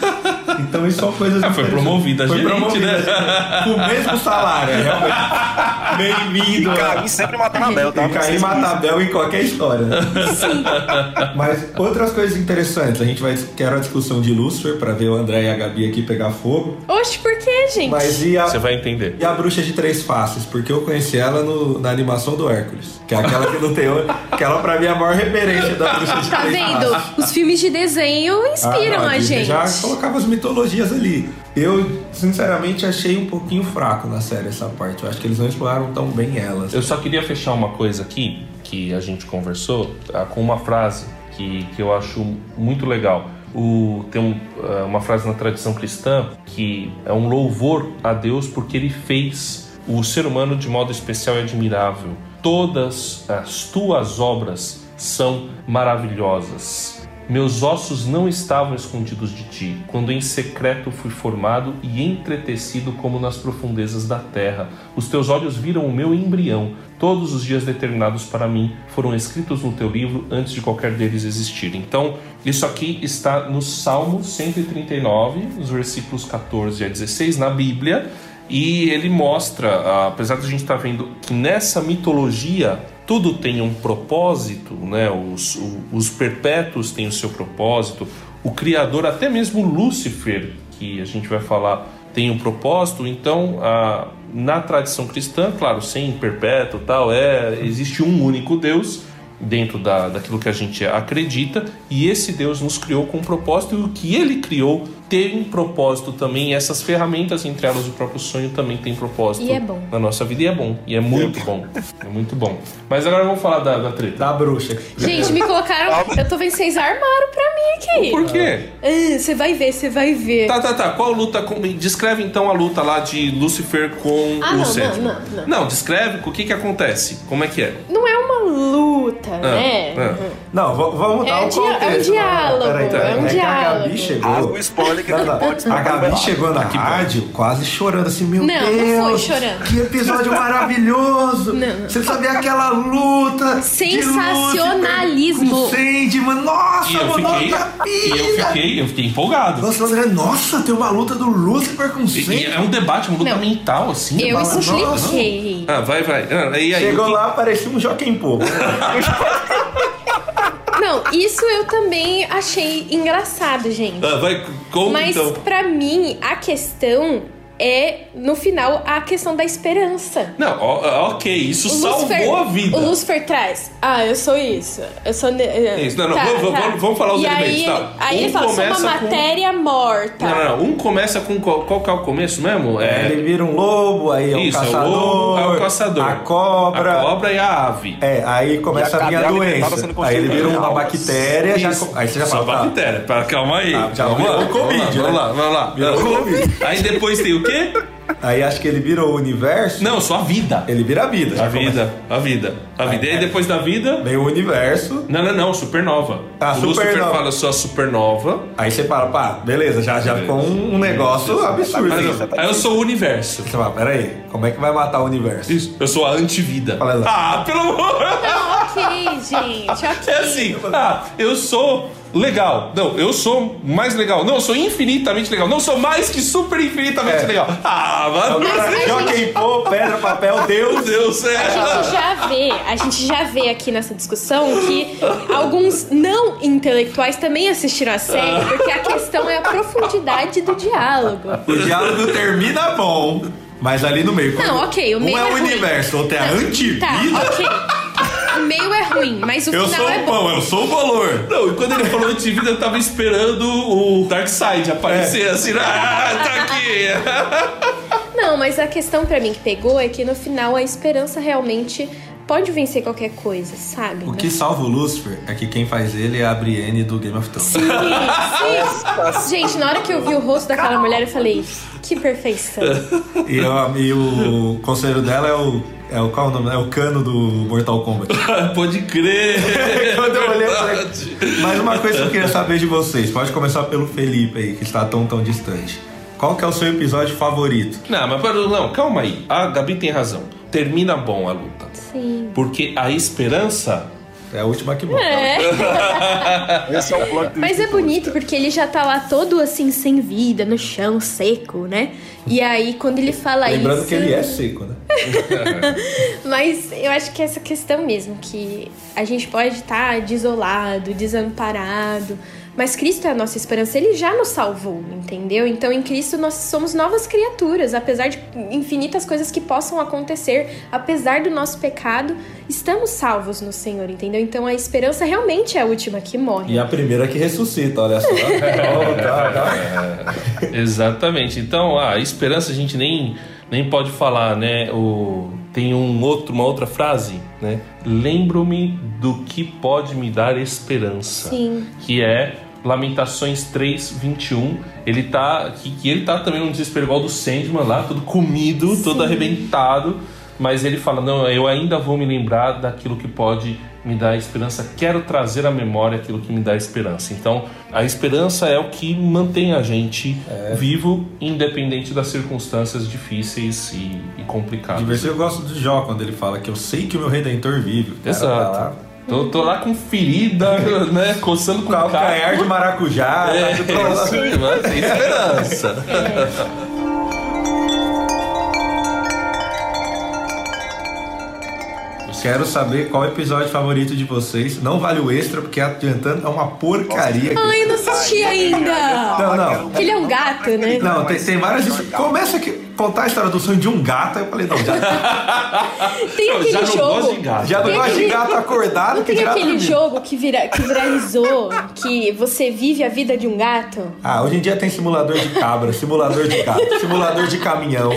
Então isso são coisas Ah, foi promovida a Foi gerente, promovida, né? Com o mesmo salário, é realmente. Bem-vindo. E Caim sempre matando a Bel, tá? E Caim mata a Bel em qualquer história. Mas outras coisas interessantes. A gente vai quero a discussão de Lúcifer pra ver o André e a Gabi aqui pegar fogo. Oxe, por que, gente? Mas e a, Você vai entender. e a bruxa de três faces? Porque eu conheci ela no- na animação do Hércules. Que é aquela que não tem. Aquela pra mim é a maior referência da bruxa de Tá três vendo? faces. Os filmes de desenho inspiram Ah, não, a Disney gente. Já colocava as mitologias ali. Eu, sinceramente, achei um pouquinho fraco na série essa parte. Eu acho que eles não exploraram tão bem elas. Eu só queria fechar uma coisa aqui que a gente conversou tá, com uma frase que, que eu acho muito legal. O, tem um, ah, uma frase na tradição cristã que é um louvor a Deus porque ele fez o ser humano de modo especial e admirável. Todas as tuas obras são maravilhosas. Meus ossos não estavam escondidos de ti, quando em secreto fui formado e entretecido como nas profundezas da terra. Os teus olhos viram o meu embrião. Todos os dias determinados para mim foram escritos no teu livro antes de qualquer deles existir. Então, isso aqui está no Salmo 139, os versículos 14 a 16, na Bíblia. E ele mostra, ah, apesar de a gente estar vendo que nessa mitologia tudo tem um propósito, né? Os, os perpétuos têm o seu propósito, o Criador, até mesmo Lúcifer, que a gente vai falar, tem um propósito. Então, ah, na tradição cristã, claro, sem perpétuo tal, é, existe um único Deus dentro da, daquilo que a gente acredita, e esse Deus nos criou com um propósito, e o que ele criou tem um propósito também, e essas ferramentas, entre elas o próprio sonho, também tem propósito E é bom. na nossa vida, e é bom, e é muito bom, é muito bom. Mas agora vamos falar da, da treta. Da bruxa. Gente, me colocaram. Eu tô vendo, vocês armaram pra mim aqui. Por quê? Ah, Você vai ver, você vai ver. Tá, tá, tá. Qual luta? Com... Descreve então a luta lá de Lucifer com Ah, o não, sétimo. não, não, não. descreve o que que acontece. Como é que é? Não é uma luta, né? ah. Não, vamos dar É um contexto. é um diálogo, Peraí, peraí. é um que a diálogo. Chegou... o spoiler que Não, não, não. pode A Gabi chegou na rádio quase chorando assim, meu Não, não Deus, foi chorando. que episódio maravilhoso. Não, não. Você sabia aquela luta Sensacionalismo. Com Sandman, nossa, E eu mudou fiquei, e eu fiquei, eu fiquei empolgado. Nossa, André, nossa, tem uma luta do Lucifer com E, e Sandman. é um debate, uma luta Não. mental, assim. Eu expliquei. Ah, vai, vai. Ah, e aí, Chegou o que- lá, parecia um Joaquim Pô. Não, isso eu também achei engraçado, gente. Ah, vai, conta Mas então. pra mim, a questão é, no final, a questão da esperança. Não, ok, isso O salvou Lucifer- a vida. O Lucifer traz. Ah, eu sou isso. Eu sou. ne- eh, Isso, não, não, vamos- vamos- vamos falar os e elementos, Aí, tá. aí Um ele fala: sou uma começa com- matéria morta. Não, não, não. Um começa com qual, qual que é o começo mesmo? É, Ele vira um lobo, aí é um isso, é o caçador. lobo, é o caçador. A cobra. A cobra e a ave. É, aí começa a a vir a cadeia alimentada doença. Aí ele vira uma bactéria, já, Isso. aí você já Só fala, tá, bactéria. Pera, calma aí. Ah, já vamos virou lá, Covid, vamos né? lá, vamos lá, Virou vamos lá. Covid. Aí depois tem o quê? Aí acho que ele virou o universo. Não, só a vida. Ele vira a vida. A vida, a vida, a vida. E aí é. depois da vida... começa. Vem o universo. Não, não, não, supernova. Ah, o Lucifer supernova. fala só supernova. Aí você fala, pá, beleza, já, já ficou um, um negócio absurdo. Mas Aí não, aí eu sou o universo. Você fala, peraí, como é que vai matar o universo? Isso, eu sou a antivida. Ah, pelo amor... Não, ok, gente. Ok. É assim, ah, eu sou legal. Não, eu sou mais legal. Não, eu sou infinitamente legal. Não, sou mais que super infinitamente É. legal. Ah, mano. Mas a Joaquim Pô, pedra, papel, Deus. Deus, é. A gente já vê, a gente já vê aqui nessa discussão que alguns não intelectuais também assistiram a série, porque a questão é a profundidade do diálogo. O diálogo termina bom, mas ali no meio. Não, ok, o meio Um é é o ruim. universo, outro é a Tá, antivida. ok. Meio é ruim, mas o Eu final sou é o bom. pão, eu sou o valor. Não, e quando ele falou antes de vida, eu tava esperando o Darkseid aparecer assim, ah, tá aqui. Não, mas a questão pra mim que pegou é que no final a esperança realmente pode vencer qualquer coisa, sabe? O que salva o Lucifer é que quem faz ele é a Brienne do Game of Thrones. Sim, sim. Gente, na hora que eu vi o rosto daquela mulher, eu falei, que perfeição. E, eu- e o conselheiro dela é o. É o, qual é o nome? É o cano do Mortal Kombat. Pode crer. Quando eu olhei, eu falei-. Mas uma coisa que eu queria saber de vocês, pode começar pelo Felipe aí, que está tão tão distante. Qual que é o seu episódio favorito? Não, mas pera- não, calma aí. A Gabi tem razão. Termina bom a luta. Sim. Porque a esperança. É a última que morre. É. Esse é o plot Mas é bonito cara. porque ele já tá lá todo assim, sem vida, no chão, seco, né? E aí, quando ele fala Lembrando isso. que ele é seco, né? Mas eu acho que é essa questão mesmo, que a gente pode estar desolado, desamparado, mas Cristo é a nossa esperança, ele já nos salvou, entendeu? Então em Cristo nós somos novas criaturas, apesar de infinitas coisas que possam acontecer, apesar do nosso pecado, estamos salvos no Senhor, entendeu? Então a esperança realmente é a última que morre. E a primeira que ressuscita, olha só. Oh, tá, tá. Exatamente. Então, a esperança a gente nem, nem pode falar, né? O, tem um outro, uma outra frase, né? Lembro-me do que pode me dar esperança. Sim. Que é Lamentações 3, 21. Ele tá. Que, que ele tá também num desespero igual do Sandman lá, todo comido, todo arrebentado. Mas ele fala: Não, eu ainda vou me lembrar daquilo que pode me dar esperança. Quero trazer à memória aquilo que me dá esperança. Então, a esperança é o que mantém a gente vivo, independente das circunstâncias difíceis e, e complicadas. Diversão eu gosto do Jó quando ele fala que eu sei que o meu redentor vive. Tá Exato. Tô, tô lá com ferida, né? Coçando com o Calcanhar de maracujá. É, tá sim, mas tem esperança. Quero saber qual o episódio favorito de vocês. Não vale o extra, porque adiantando é uma porcaria. Ai, eu não assisti ainda! Não, não. Ele é um gato, né? Não, tem, tem várias. Começa a contar a história do sonho de um gato. Aí eu falei, não, já, Tem aquele já não jogo. gosto de gato. já não gosto de gato acordado Não que tem aquele dormindo. jogo que, vira, que viralizou, que você vive a vida de um gato? Ah, hoje em dia tem simulador de cabra, simulador de gato, simulador de caminhão.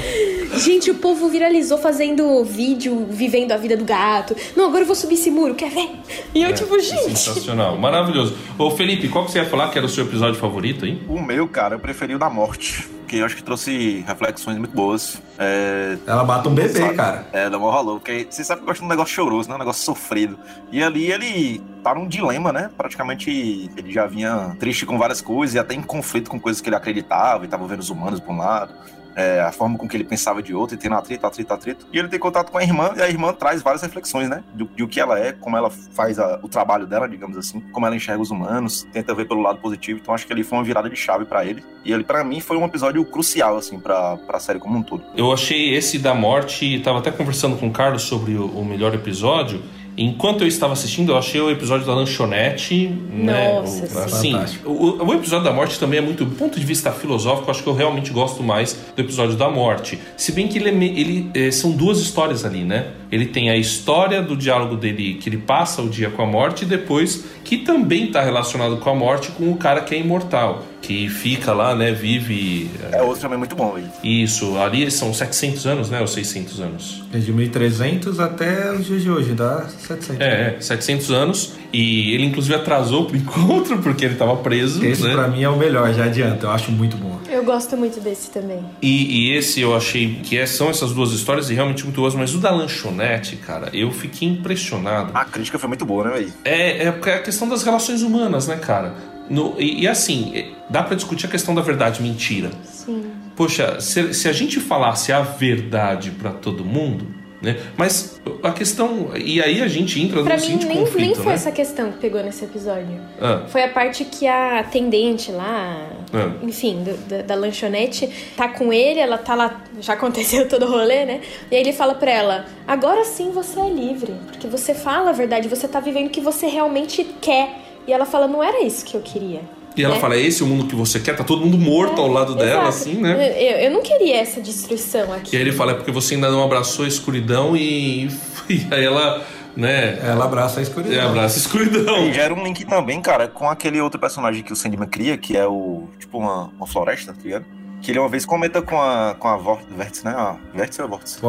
Gente, o povo viralizou fazendo vídeo vivendo a vida do gato. Não, agora eu vou subir esse muro, quer ver? E eu, tipo, gente. Sensacional, maravilhoso. Ô Felipe, qual que você ia falar que era o seu episódio favorito aí? O meu, cara, eu preferi o da morte. Que eu acho que trouxe reflexões muito boas. É, Ela mata um bebê, sabe? cara. É, dá mó valor. Porque você sabe que eu gosto de um negócio choroso, né? Um negócio sofrido. E ali ele tá num dilema, né? Praticamente ele já vinha triste com várias coisas e até em conflito com coisas que ele acreditava e tava vendo os humanos por um lado. É, a forma com que ele pensava de outro, e tendo atrito, atrito, atrito. E ele tem contato com a irmã, e a irmã traz várias reflexões, né? De o que ela é, como ela faz a- o trabalho dela, digamos assim, como ela enxerga os humanos, tenta ver pelo lado positivo. Então acho que ali foi uma virada de chave pra ele. E ele, pra mim, foi um episódio crucial, assim, pra, pra série como um todo. Eu achei esse da morte, tava até conversando com o Carlos sobre o, o melhor episódio. Enquanto eu estava assistindo, eu achei o episódio da lanchonete, né? Nossa, o, sim. assim, o, o episódio da morte também é muito, do ponto de vista filosófico, acho que eu realmente gosto mais do episódio da morte. Se bem que ele, é ele eh, são duas histórias ali, né? Ele tem a história do diálogo dele, que ele passa o dia com a morte, e depois que também está relacionado com a morte, com o cara que é imortal, que fica lá, né? Vive. É outro também muito bom, aí. Isso, ali são 700 anos, né? Ou 600 anos? É de 1300 até os dias de hoje, dá 700. É, é, 700 anos. E ele, inclusive, atrasou pro encontro porque ele tava preso. Esse né? pra mim é o melhor, já adianta, eu acho muito bom. Eu gosto muito desse também. E, e esse eu achei que é- são essas duas histórias e realmente muito boas, mas o da lanchonete, cara, eu fiquei impressionado. A crítica foi muito boa, né, velho? É, é porque é a questão das relações humanas, né, cara? No- e, e assim, é, dá pra discutir a questão da verdade e mentira. Sim. Poxa, se, se a gente falasse a verdade pra todo mundo, né? Mas a questão. E aí a gente entra Pra no mim, seguinte nem, conflito, nem foi né? essa questão que pegou nesse episódio. Ah, Foi a parte que a atendente lá, Ah. enfim, do- da, da lanchonete, tá com ele, ela tá lá, já aconteceu todo o rolê, né? E aí ele fala pra ela: agora sim você é livre, porque você fala a verdade, você tá vivendo o que você realmente quer. E ela fala: não era isso que eu queria. E ela né? fala, é esse o mundo que você quer? Tá todo mundo morto ao lado dela, Exato. assim, né? Eu, eu não queria essa destruição aqui. E aí ele fala, é porque você ainda não abraçou a escuridão e, e aí ela né? Ela abraça a escuridão. É, abraça a escuridão. E gera um link também, cara, com aquele outro personagem que o Sandman cria, que é o. Tipo, uma, uma floresta, tá ligado? Que ele uma vez comenta com a, com a Vórtice, né? A Vértice ou a Vórtice?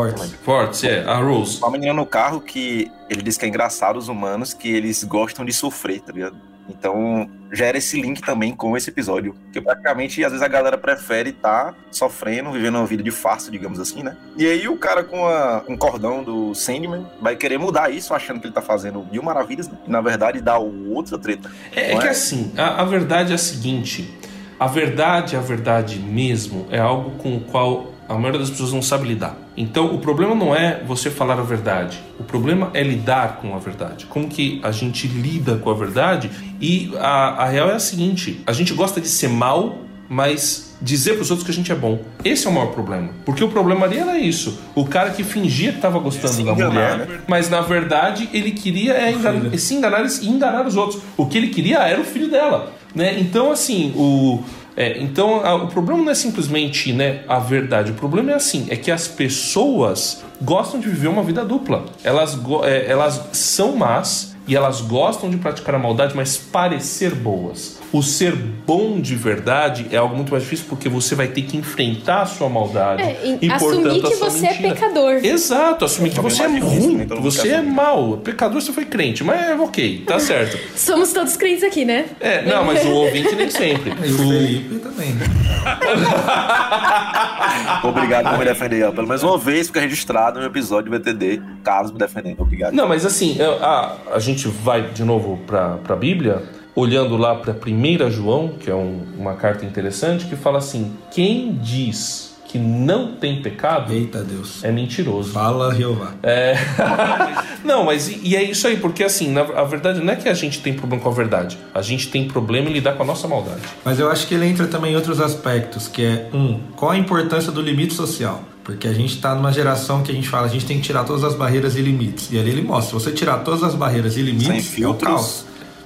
Vórtice. É, a Rose. Uma menina no carro que ele diz que é engraçado os humanos, que eles gostam de sofrer, tá ligado? Então, gera esse link também com esse episódio. Porque praticamente, às vezes, a galera prefere estar sofrendo, vivendo uma vida de farsa, digamos assim, né? E aí o cara com, a, com o cordão do Sandman vai querer mudar isso, achando que ele tá fazendo mil maravilhas, né? E na verdade dá outra treta. É, é que assim, a, a verdade é a seguinte: a verdade, a verdade mesmo, é algo com o qual a maioria das pessoas não sabe lidar. Então, o problema não é você falar a verdade. O problema é lidar com a verdade. Como que a gente lida com a verdade? E a, a real é a seguinte: a gente gosta de ser mal, mas dizer para os outros que a gente é bom. Esse é o maior problema. Porque o problema ali era isso. O cara que fingia que estava gostando Se da enganar, mulher, né? mas na verdade ele queria é, engan- se enganar e enganar os outros. O que ele queria era o filho dela. Né? Então, assim, o. é, então a- o problema não é simplesmente né, a verdade, o problema é assim, é que as pessoas gostam de viver uma vida dupla. Elas, é, elas são más e elas gostam de praticar a maldade, mas parecer boas. O ser bom de verdade é algo muito mais difícil porque você vai ter que enfrentar a sua maldade É, e e, assumir portanto, que você é mentira. pecador. Exato, assumir que você é ruim, né? Mundo você é assumir. mal. Pecador você foi crente, mas é ok, tá certo. Somos todos crentes aqui, né? É, não, mas o ouvinte nem sempre. E o Felipe também. Obrigado por me defender, ó. Pelo menos uma vez fica registrado no episódio do BTD. Carlos me defendendo. Obrigado. Não, mas assim, eu- a, a gente vai de novo para a Bíblia, olhando lá para 1 João, que é um- uma carta interessante, que fala assim: quem diz que não tem pecado Eita Deus. é mentiroso. Fala, Jeová. É. não, mas e, e é isso aí, porque assim, na, a verdade não é que a gente tem problema com a verdade, a gente tem problema em lidar com a nossa maldade. Mas eu acho que ele entra também em outros aspectos, que é um, qual a importância do limite social? Porque a gente está numa geração que a gente fala, a gente tem que tirar todas as barreiras e limites. E ali ele mostra, se você tirar todas as barreiras e Sem limites, é o filtros. caos.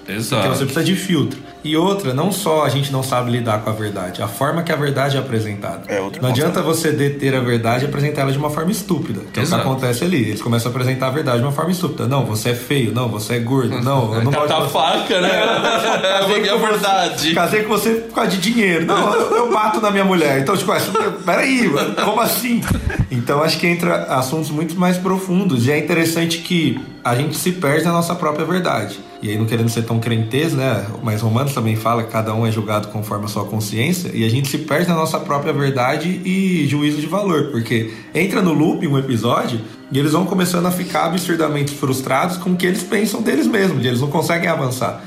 Exato. Porque você precisa de filtro. E outra, não só a gente não sabe lidar com a verdade, a forma que a verdade é apresentada. É outro não ponto. adianta você deter a verdade e apresentar ela de uma forma estúpida. Que é o que acontece ali. Eles começam a apresentar a verdade de uma forma estúpida. Não, você é feio. Não, você é gordo. Não, eu não gosto Catar você. faca, né? É a verdade. Casei com você por causa de dinheiro. Não, eu, eu bato na minha mulher. Então, tipo, essa, peraí, mano, como assim? Então, acho que entra assuntos muito mais profundos. E é interessante que a gente se perde na nossa própria verdade. E aí, não querendo ser tão crentez, né? Mas Romanos também fala que cada um é julgado conforme a sua consciência. E a gente se perde na nossa própria verdade e juízo de valor. Porque entra no loop um episódio e eles vão começando a ficar absurdamente frustrados com o que eles pensam deles mesmos. E eles não conseguem avançar.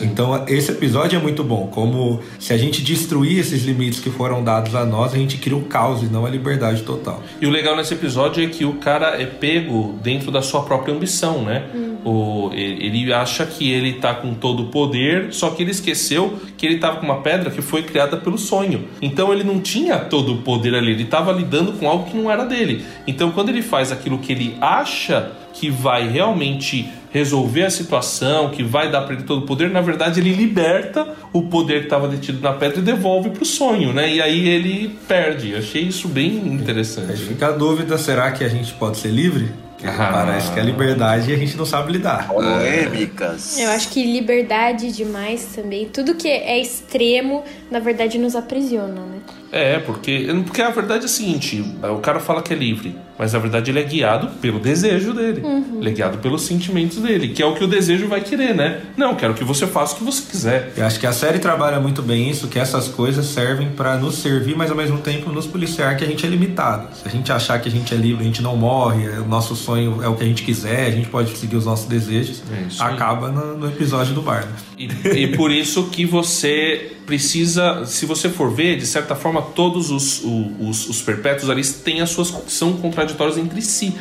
Então, esse episódio é muito bom. Como se a gente destruir esses limites que foram dados a nós, a gente cria o caos e não a liberdade total. E o legal nesse episódio é que o cara é pego dentro da sua própria ambição, né? O, ele acha que ele tá com todo o poder, só que ele esqueceu que ele tava com uma pedra que foi criada pelo sonho. Então ele não tinha todo o poder ali, ele tava lidando com algo que não era dele. Então quando ele faz aquilo que ele acha que vai realmente resolver a situação, que vai dar para ele todo o poder, na verdade ele liberta o poder que estava detido na pedra e devolve pro sonho, né? E aí ele perde. Eu achei isso bem interessante. fica a dúvida: será que a gente pode ser livre? Que Ah. Parece que é liberdade e a gente não sabe lidar. Polêmicas. Eu acho que liberdade demais também. Tudo que é extremo, na verdade, nos aprisiona, né? É, porque, porque a verdade é a seguinte: o cara fala que é livre, mas na verdade ele é guiado pelo desejo dele. Ele é guiado pelos sentimentos dele, que é o que o desejo vai querer, né? Não, quero que você faça o que você quiser. Eu acho que a série trabalha muito bem isso, que essas coisas servem para nos servir, mas ao mesmo tempo nos policiar que a gente é limitado. Se a gente achar que a gente é livre, a gente não morre, o nosso sonho é o que a gente quiser, a gente pode seguir os nossos desejos, É acaba no, no episódio do bar. né? E, e por isso que você precisa, se você for ver, de certa forma, todos os, os, os perpétuos ali têm as suas são contraditórios entre si.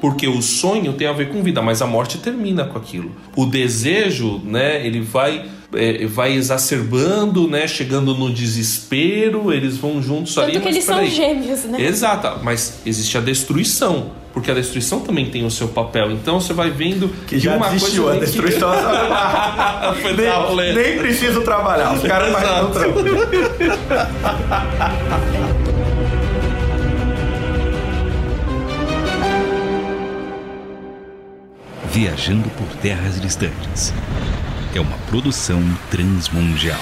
Porque o sonho tem a ver com vida, mas a morte termina com aquilo. O desejo, né, ele vai é, vai exacerbando, né, chegando no desespero, eles vão juntos ali. Tanto que eles são gêmeos, né? Exato, mas existe a destruição, porque a destruição também tem o seu papel. Então você vai vendo Que já uma desistiu, coisa a destruição Foi dar rolê. nem, nem preciso trabalhar, os caras fazem o trampo. Viajando por terras distantes. É uma produção transmundial.